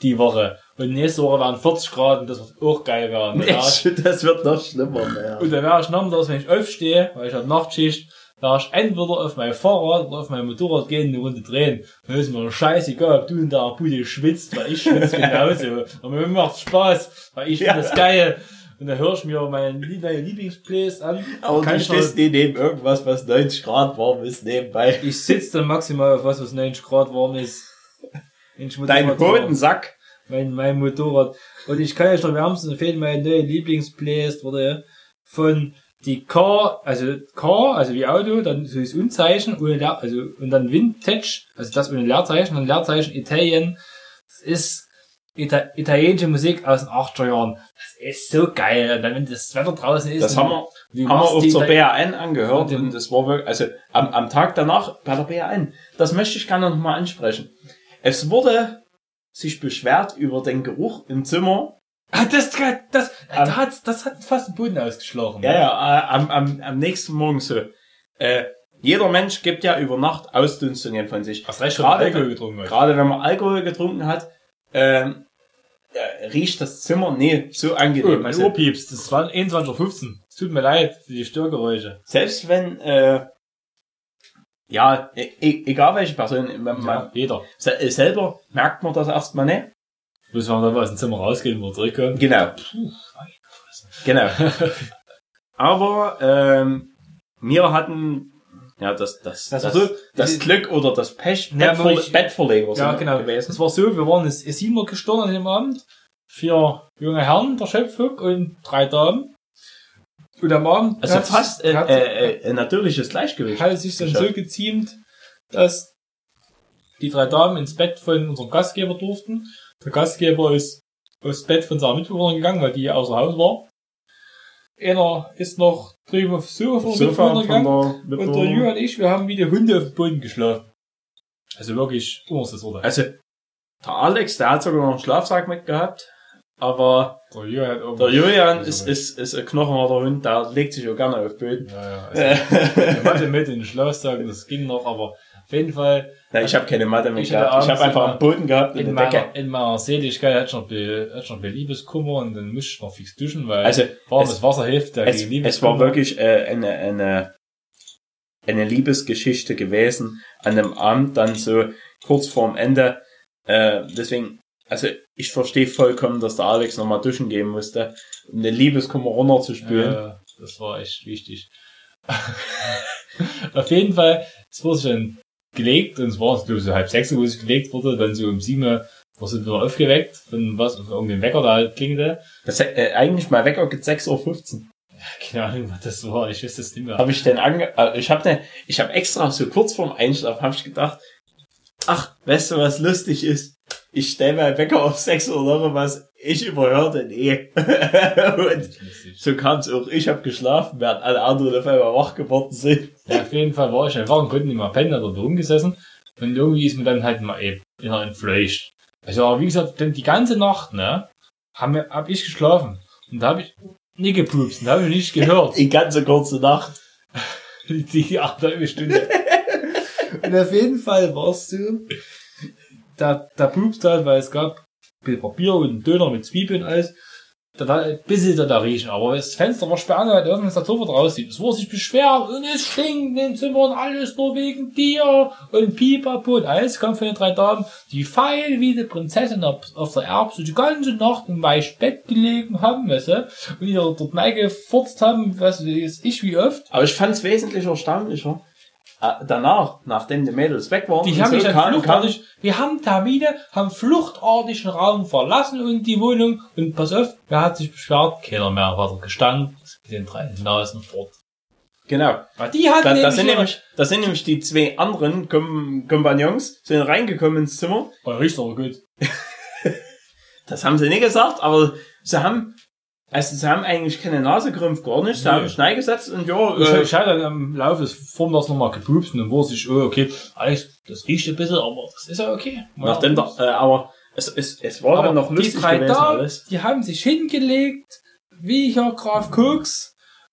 die Woche. Und nächste Woche waren 40 Grad und das wird auch geil werden. Nee, das wird noch schlimmer. Mehr. Und dann wäre ich nachmittags, wenn ich aufstehe, weil ich habe Nachtschicht, da ich entweder auf mein Fahrrad oder auf mein Motorrad gehen, eine Runde drehen. Dann ist mir scheißegal, ob du in der Bude schwitzt, weil ich schwitze genauso. Und mir macht Spaß, weil ich finde das geil. Und dann höre ich mir meine, meine Lieblingsplays an. Aber du stehst nie neben irgendwas, was 90 Grad warm ist, nebenbei. Ich sitze dann maximal auf was, was 90 Grad warm ist. Dein. Hodensack. mein, mein Motorrad. Und ich kann euch noch wärmstens empfehlen, meine neue Lieblingsplaylist wurde von die Car, also Car, also wie Auto, dann so das Unzeichen, ohne Leer, also, und dann Vintage, also das ohne Leerzeichen, und Leerzeichen Italien. Das ist Ita italienische Musik aus den 80er Jahren. Das ist so geil. Und dann, wenn das Wetter draußen ist. Das haben wir, haben wir auch zur BAN angehört und das war wirklich, also am, am Tag danach bei der BAN, das möchte ich gerne nochmal ansprechen. Es wurde sich beschwert über den Geruch im Zimmer. Ah, das, das, das, Am- da hat's, das hat fast den Boden ausgeschlagen. Ja, ja, äh, am, am, am nächsten Morgen so. Äh, jeder Mensch gibt ja über Nacht Ausdünstungen von sich. Hast recht, schon Gerade- Alkohol getrunken hast. Gerade wenn man Alkohol getrunken hat, ähm, äh, riecht das Zimmer nie so Oh, angenehm. mein Also, Ohr piepst. Das war 21.15 Uhr. Es tut mir leid für die Störgeräusche. selbst wenn, äh, ja, e e egal welche Person, man, Ja, man, jeder. se selber merkt man das erstmal nicht. Wenn wir dann aus dem Zimmer rausgehen und zurückkommen. Genau. Genau. Aber ähm, wir hatten ja das das Das das, so- das- Glück oder das Pech Ja, Bettverle ich- Bettverleger Ja, genau. gewesen. Das war so, wir waren es sieben Uhr gestorben an dem Abend. Vier junge Herren, der Schöpfung und drei Damen. Und am Abend Also fast äh, hat, äh, äh, ein natürliches Gleichgewicht. hat es sich dann so geziemt, dass die drei Damen ins Bett von unserem Gastgeber durften. Der Gastgeber ist aufs Bett von seiner Mitbewohnerin gegangen, weil die außer Haus war. Einer ist noch drüben aufs Sofa von der Sofa Mitbewohnerin von gegangen. der Und der. Jürgen und ich, wir haben wie die Hunde auf dem Boden geschlafen. Also wirklich unterstes Urteil. Also der Alex, der hat sogar noch einen Schlafsack mitgehabt, aber Der hat der. Julian ist, ist, ist ein knochenharter Hund, der legt sich auch gerne auf Böden. Ja, ja. Also, wir hatten mit in den Schlafsack, das ging noch, aber auf jeden Fall Nein, ich habe keine Matte mehr Ich gehabt. Ich habe einfach am Boden gehabt in in der Decke. in meiner Seligkeit hatte ich noch be Liebeskummer und dann musste ich noch fix duschen, weil Also warmes es- Wasser hilft ja es, gegen es war wirklich äh, eine, eine, eine Liebesgeschichte gewesen an dem Abend dann so kurz vorm Ende. Äh, deswegen, also ich verstehe vollkommen, dass der Alex nochmal duschen gehen musste, um den Liebeskummer runterzuspülen. Ja, das war echt wichtig. Auf jeden Fall, es wurde schon gelegt und es war, glaube ich, so halb sechs, wo es gelegt wurde, dann so um sieben Uhr war sie wieder aufgeweckt von was, von irgendeinem Wecker, der halt klingelte. Das, äh, eigentlich mal Wecker geht 6.15 Uhr. Keine Ahnung, was das war, ich weiß das nicht mehr. Habe ich den ange äh, ich habe ne, ich habe extra so kurz vorm Einschlafen habe ich gedacht, ach, weißt du, was lustig ist? Ich stelle meinen Wecker auf 6 Uhr oder was, ich überhöre den eh. Und so kam es auch. Ich habe geschlafen, während alle anderen auf einmal wach geworden sind. Ja, auf jeden Fall war ich einfach und konnte nicht mehr pennen, hat da rumgesessen. Und irgendwie ist mir dann halt mal eben inner entfleucht. Also, aber wie gesagt, denn die ganze Nacht, ne, haben wir, hab ich geschlafen. Und da habe ich nie gepupst, und da habe ich nicht gehört. Die ganze kurze Nacht. die, die halbe Stunde. und auf jeden Fall war es so, da, da pupst halt, weil es gab Papier und einen Döner mit Zwiebeln und alles. Da war ein bisschen da, da riechen, aber das Fenster war sperrend, weil offen, dass der sofort raussieht. Es wurde sich beschwert und es stinkt in den Zimmern, alles nur wegen dir und Pipapo und alles kam von den drei Damen, die feil wie die Prinzessin auf, der Erbse die ganze Nacht im weichen Bett gelegen haben, du, und die dort reingefurzt haben, weißt du, das ich wie oft. Aber ich fand es wesentlich erstaunlicher. Äh, danach, nachdem die Mädels weg waren, Die haben so, mich kam- kam- fluchtartig, wir haben Termine, haben fluchtartig den Raum verlassen und die Wohnung. Und pass auf, wer hat sich beschwert? Keiner mehr, war der Gestank, mit den drei Nasen fort. Genau. Weil die hatten Da, da, nämlich sind nämlich, da sind nämlich die zwei anderen Kom Kompagnons, sind reingekommen ins Zimmer. Oh, riecht aber gut. Das haben sie nicht gesagt, aber sie haben, also sie haben eigentlich keine Nasegrümpf, gar nicht. Sie Nee. haben Schnei gesetzt und ja, Ich, äh, ich hatte dann am Laufe des Vormittags nochmal gepupst und dann wurde sich, oh, okay, Alex, das riecht ein bisschen, aber das ist ja okay. nachdem der, äh, aber es, es, es war aber dann noch die lustig drei gewesen da, alles. die haben sich hingelegt, wie hier Graf Koks,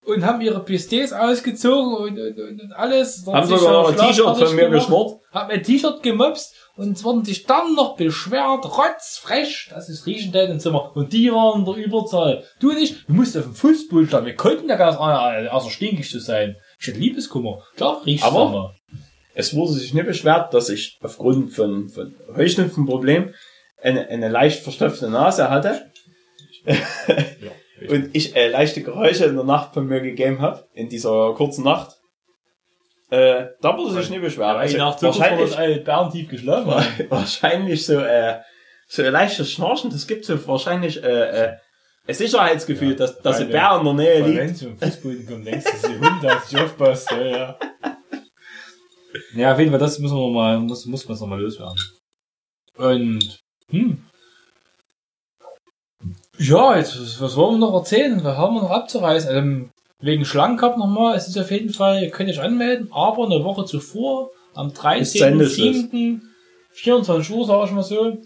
und haben ihre PSDs ausgezogen und, und, und, und alles. Haben sogar schon ein T-Shirt von mir geschnurrt. Haben ein T-Shirt gemobst und wurden sich dann noch beschwert, rotzfrech, dass es riechen täte im Zimmer. Und die waren in der Überzahl. Du nicht, du musst auf dem Fußboden Wir konnten ja gar nicht außer stinkig zu sein. Ich hatte Liebeskummer. Klar, riecht Aber- Es wurde sich nicht beschwert, dass ich aufgrund von, von Heuschnupfenproblem eine, eine leicht verstopfte Nase hatte und ich äh, leichte Geräusche in der Nacht von mir gegeben habe, in dieser kurzen Nacht. Äh, da wurde sich nicht beschwert. weil die Also vor wahrscheinlich, das alle Bären tief geschlafen wahrscheinlich so, äh, so ein leichtes Schnarchen, das gibt so wahrscheinlich äh, äh, ein Sicherheitsgefühl, Ja, dass, dass ein Bär in der Nähe liegt. wenn du vom Fußboden kommst, denkst du, dass die Hunde auf dich aufpasst. Ja, ja. ja, auf jeden Fall, das müssen wir mal, muss, muss man noch mal loswerden. Und, hm. Ja, jetzt, was, wollen wir noch erzählen? Was haben wir noch abzureißen? Ähm, wegen Schlangencup nochmal, es ist auf jeden Fall, ihr könnt euch anmelden, aber eine Woche zuvor, am Ist Sendeschluss. 13.07., 24 Uhr, sag ich mal so,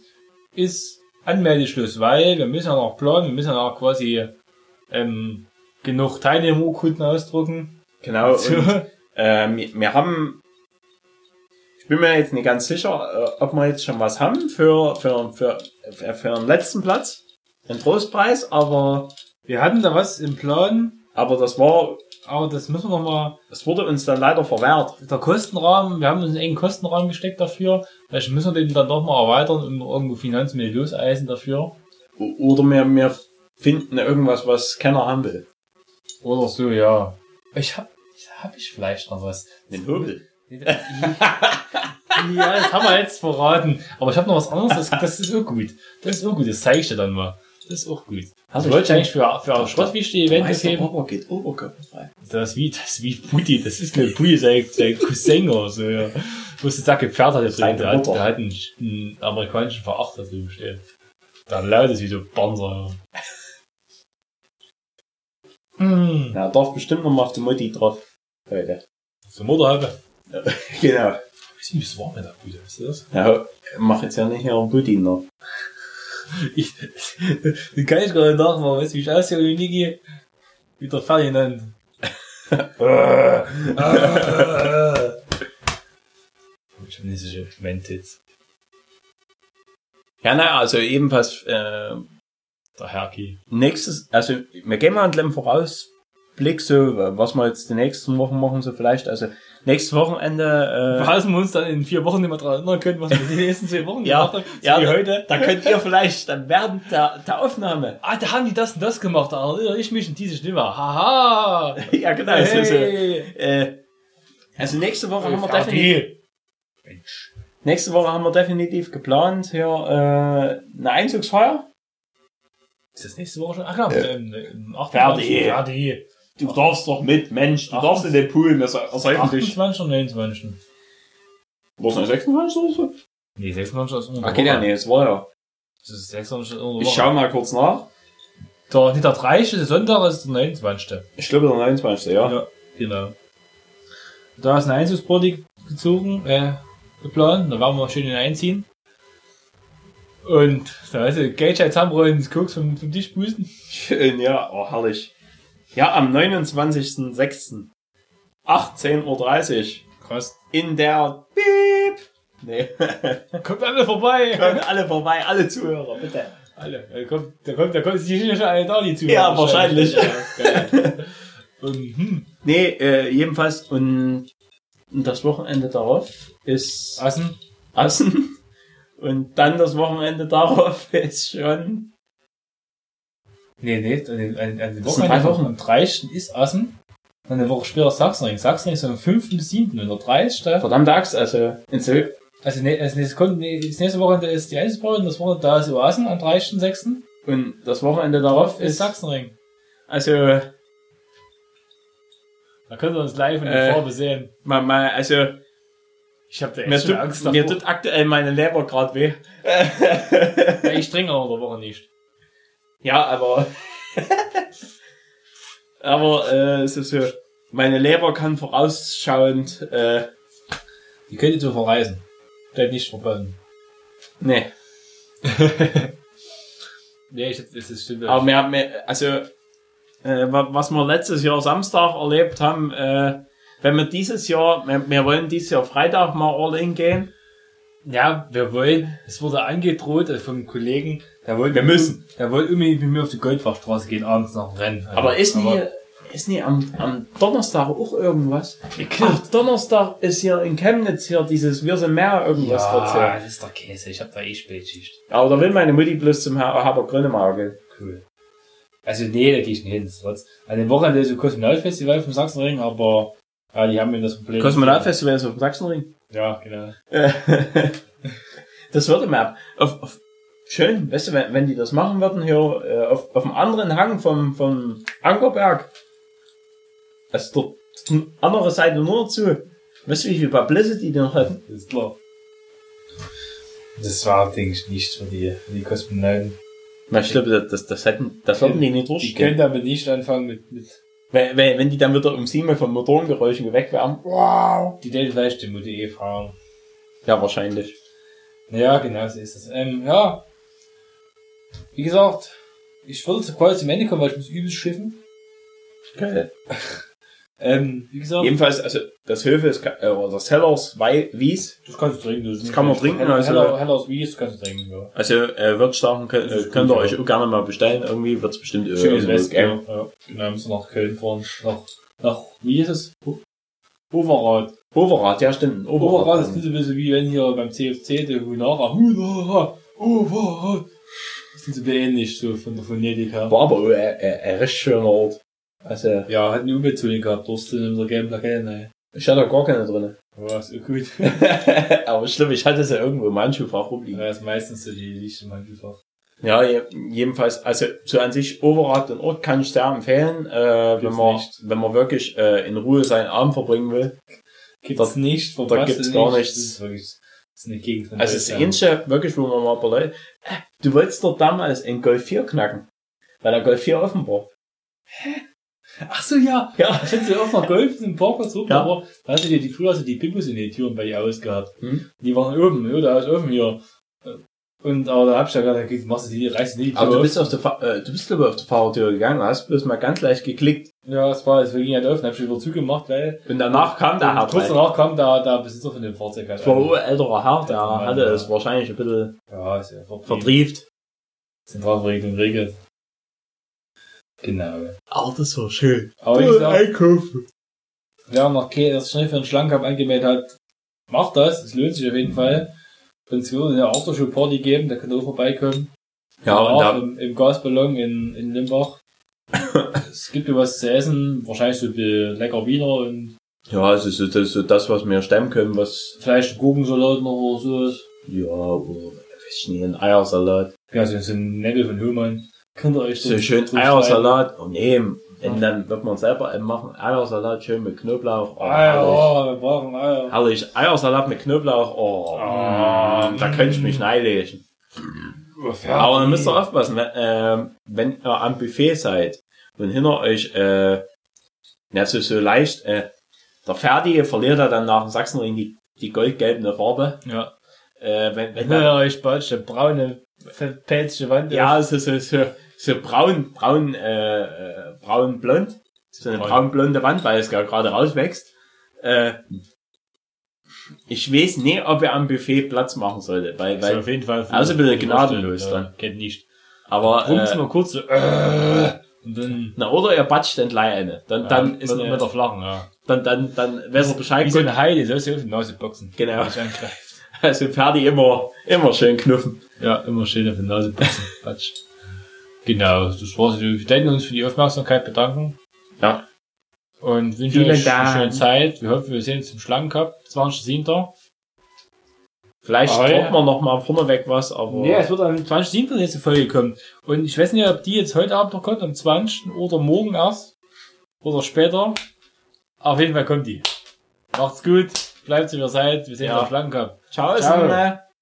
ist Anmeldeschluss, weil wir müssen ja noch planen, wir müssen ja noch quasi ähm, genug Teilnehmerurkunden ausdrucken. Genau. So. Und, äh, wir, wir haben, ich bin mir jetzt nicht ganz sicher, äh, ob wir jetzt schon was haben für, für, für, für, für den letzten Platz. Den Trostpreis, aber, Wir hatten da was im Plan, aber das war, aber das müssen wir mal das wurde uns dann leider verwehrt. der Kostenrahmen, wir haben uns einen engen Kostenrahmen gesteckt dafür. Vielleicht müssen wir den dann doch mal erweitern und irgendwo Finanzmittel loseisen dafür. Oder wir, wir finden irgendwas, was keiner haben will. Oder so, ja. Ich hab, hab ich vielleicht noch was. Den Hobel. ja, das haben wir jetzt verraten. Aber ich habe noch was anderes, das, das ist auch gut. Das ist auch gut, das zeige ich dir dann mal. Das ist auch gut. Hast du wollte ich eigentlich für, für ein schrottwichtige Event Meister geben. Papa geht oberkörperfrei. Das ist wie, das ist wie Putti, das ist eine Putti, sein, sein Cousin oder so, ja. Wo es sagt, Pferd hat Seine der, hat, Mutter. der hat einen, einen amerikanischen Verachter so stehen. Der laut ist wie so Panzer, ja. Hm. Na, darf bestimmt noch mal auf die Mutti drauf. Heute. So Motorhaube. Genau. Wie süß war mit der Bude, weißt du das? Ja, mach jetzt ja nicht hier einen Putin noch. Ich, den kann ich gar nicht nachmachen, weißt du, wie ich aussehe wie Niki? Wie der Ferdinand. ich hab nicht so schön Mentit. Ja, naja, also ebenfalls, äh, Der Herki. nächstes, also wir gehen mal einen kleinen Vorausblick, so, was wir jetzt die nächsten Wochen machen, so vielleicht, also nächstes Wochenende, äh, Falls wir uns dann in vier Wochen nicht mehr daran erinnern können, was wir die nächsten zwei Wochen Ja, gemacht haben, so ja, wie heute. da könnt ihr vielleicht dann während der, der Aufnahme, Ah, da haben die das und das gemacht, da erinnere ich mich an diese Stimme. Haha! ja genau, so, so, Hey. äh, also nächste Woche haben wir definitiv. Mensch. nächste Woche haben wir definitiv geplant, hier, äh, eine Einzugsfeier. Ist das nächste Woche schon? Ach klar, ähm, ähm, 28. Fertig. Fertig. Du darfst doch mit, Mensch, du darfst in den Pool, wir ersäufen dich. 28 oder 29? Was, eine 26 oder so? Nee, 26 ist unter Okay, ja, nee, es war ja. Das ist 26 unter Ich schau mal kurz nach. Der, nicht der 30. Sonntag, das ist der 29. Ich glaube, der 29. Ja. Ja, genau. Da ist eine Einzugsparty gezogen, äh, geplant. Da werden wir schön in einziehen. Und da ist Gage jetzt haben wir ins Koks vom, vom Tisch pusten. Schön, ja, oh, herrlich. Ja, am 29.06. 18.30 Uhr. Krass. In der Piep. Nee. Kommt alle vorbei. Kommen alle vorbei, alle Zuhörer, bitte. Alle. Da kommt, da kommt, da kommt, ja schon alle da, die Zuhörer. Ja, wahrscheinlich. Geil. Und, hm, Nee, äh, jedenfalls, und das Wochenende darauf ist Assen. Assen. Und dann das Wochenende darauf ist schon. Nee, nee, an den, an, an den Das sind drei Wochenende Wochen. am 30. ist Assen. Dann eine Woche später Sachsenring. Sachsenring ist am 5. bis 7. Und der 30. Verdammte Axt, also in Sil Also, nee, also das, kommt, nee, das nächste Wochenende ist die Einzelpause und das Wochenende da ist Oasen am 30.06. Und das Wochenende darauf ist ist. Sachsenring. Also, Da könnt ihr uns live in Äh, der Farbe sehen. Mal, mal, also, Ich habe da mir echt schon tut, Angst mir davor. tut aktuell meine Leber gerade weh. Ja, ich trinke auch in der Woche nicht. Ja, aber, aber, äh, es ist so, meine Leber kann vorausschauend, äh, Die könnt ihr zu verreisen. Bleibt nicht verbannen. nee. Nee, ich, das ist stimmt. Aber wir, wir also, äh, wa- was wir letztes Jahr Samstag erlebt haben, äh, wenn wir dieses Jahr, wir, wir wollen dieses Jahr Freitag mal all in gehen. Ja, wir wollen, es wurde angedroht also vom Kollegen, der wollte, Wir müssen. der wollte unbedingt mit mir auf die Goldbachstraße gehen, abends nach dem Rennen. Also, Aber ist nie, aber- ist nie am, am Donnerstag auch irgendwas? Ach, Donnerstag ist hier in Chemnitz hier dieses Wir sind mehr irgendwas ja, erzählt. das ist der Käse, ich hab da eh Spätschicht. Aber da will meine Mutti bloß zum Haber Grönemeyer gehen. Cool. Also nee, da gehe ich nicht hin. Wird's- An dem Wochenende ist so Kosmonaut-Festival vom Sachsenring, aber ja, die haben mir das Problem. Kosmonautfestival ist auf dem Sachsenring. Ja, genau. das würde mir ab. Auf, auf, schön, weißt du, wenn, wenn die das machen würden hier äh, auf, auf dem anderen Hang vom, vom Ankerberg. Also dort andere Seite nur zu. Weißt du, wie viel Publicity die noch hätten? Das ist klar. Das war, denke ich, nicht für die, für die Kosmonauten. Na, ich glaube, das, das, das hätten, das würden die nicht Die durchstehen. können damit nicht anfangen mit, mit Wenn, wenn, wenn die dann wieder um sieben von Motorengeräuschen geweckt werden. Wow. die Date vielleicht die Mutti eh fahren. Ja, wahrscheinlich. Ja, genau so ist es. Ähm, ja. Wie gesagt, ich würde zu quasi zum Ende kommen, weil ich muss übelst schiffen. Okay. Ähm, wie gesagt, Jedenfalls, also das Höfe ist, äh, oder das Hellers Wies. das kannst du trinken. Das, kann man trinken, also- Heller, Hellers Wies kannst du trinken, ja. Also, äh, sagen, könnt, Das äh, könnt ihr euch auch gerne mal bestellen. Irgendwie wird's bestimmt äh, Schönes West, geben. ja. Genau, müssen wir nach Köln fahren. Nach, nach, wie ist es? Overath. Overath, ja stimmt. Overath ist nicht so ein bisschen wie wenn hier beim CFC der Hunara, Hunara, Overath. Das ist so ähnlich, so von der Phonetik her. War aber auch äh, äh, ein recht schöner Ort. Also, Ja, hat eine Umbezogen gehabt, du in der gelben Plakette, ne. ich hatte da gar keine drin. Ja, ist auch gut. aber schlimm, ich hatte sie irgendwo im Handschuhfach rumliegen. Ja, ist meistens so die Licht im einfach. Ja, je, jedenfalls, also so an sich Overath den Ort kann ich sehr empfehlen, äh, wenn man nicht. wenn man wirklich äh, in Ruhe seinen Abend verbringen will. Gibt's nicht, da gibt's gar nicht. nichts. Das ist wirklich, das ist eine Gegend von Also das Deutschland. Einzige, wirklich, wo man mal überlegt, äh, du wolltest doch damals in Golf 4 knacken, weil der Golf 4 offen war. Ach so, ja. Ja. Ich hätte oft noch Golf im Parkplatz oben, Ja. aber da hast du dir die, früher hast du die Bibus in die Türen bei ihr ausgehabt. Hm. Die waren oben, ja, da ist offen hier. Und, aber da hab ich ja gerade gesagt, machst du die, reißt die Tür Aber du auf. bist auf der, Fa äh, du bist glaube ich auf der Fahrertür gegangen, hast bloß mal ganz leicht geklickt Ja, es war, es ging halt offen, hab ich wieder zugemacht, weil, und danach kam der Herr. kurz danach kam der, der Besitzer von dem Fahrzeug halt Das war ein älterer Herr, der Ja, hatte ja. es wahrscheinlich ein bisschen Ja, ist ja vertrieft. Zentralverriegelung regelt. Genau. Aber das war schön. Aber wie gesagt, einkaufen. wer noch ke- das schnell für einen Schlangencup angemeldet hat, macht das. Es lohnt sich auf jeden Fall. Und es wird eine Aftershow-Party geben, da könnt ihr auch vorbeikommen. Ja, und da, im, im Gasballon in, in Limbach. Es gibt ja was zu essen, wahrscheinlich so viel lecker Wiener und ja, also so, das, so das, was wir stemmen können, was, vielleicht Gurkensalat noch oder so. ja, oder, weiß ich nicht, ein Eiersalat. Ja, so, so ein Nebel von Höhmann. Könnt ihr euch So schön so Eiersalat. Oh nee, wenn dann wird man selber machen. Eiersalat schön mit Knoblauch. Oh, Eier, herrlich. oh, wir brauchen Eier. herrlich. Eiersalat mit Knoblauch. Oh, mm, da könnte ich mich neilegen. Aber dann müsst ihr aufpassen, wenn, ähm, wenn ihr am Buffet seid und hinter euch, äh, ja, so, so leicht, äh, der Fertige verliert er dann nach dem Sachsenring die, die goldgelbe Farbe. Ja. Äh, wenn, wenn dann, ihr euch bald eine braune, pelzige Wand ja, so, so, so, so braun, braun, äh, äh, braun blond. So eine Braun. braun-blonde Wand, weil es ja gerade rauswächst. Äh, ich weiß nicht, ob er am Buffet Platz machen sollte, weil, Weil weil, auf jeden Fall. Also ein bisschen gnadenlos dann. Kennt nicht. aber, äh, mal kurz so, äh, und dann, na, oder er batscht den Leih eine. Dann, dann ja, ist mit, eine, mit der flachen, ja. dann, dann, dann weiß er Bescheid. Wie so eine Heide, sollst du auf die Nase boxen. Genau. Also fertig immer, immer schön knuffen. Ja, immer schön auf die Nase boxen. Quatsch. Genau, das war's. Wir werden uns für die Aufmerksamkeit bedanken. Ja. Und wünschen euch eine Dank. schöne Zeit. Wir hoffen, wir sehen uns zum Schlangencup, 20.07. Vielleicht Ah, ja. wir noch mal vorneweg was, aber Nee, es wird am 20.07. die nächste Folge kommen. Und ich weiß nicht, ob die jetzt heute Abend noch kommt, am 20. oder morgen erst. Oder später. Auf jeden Fall kommt die. Macht's gut, bleibt so wie ihr seid, wir sehen Ja. uns auf Schlangencup. Ciao, Ciao.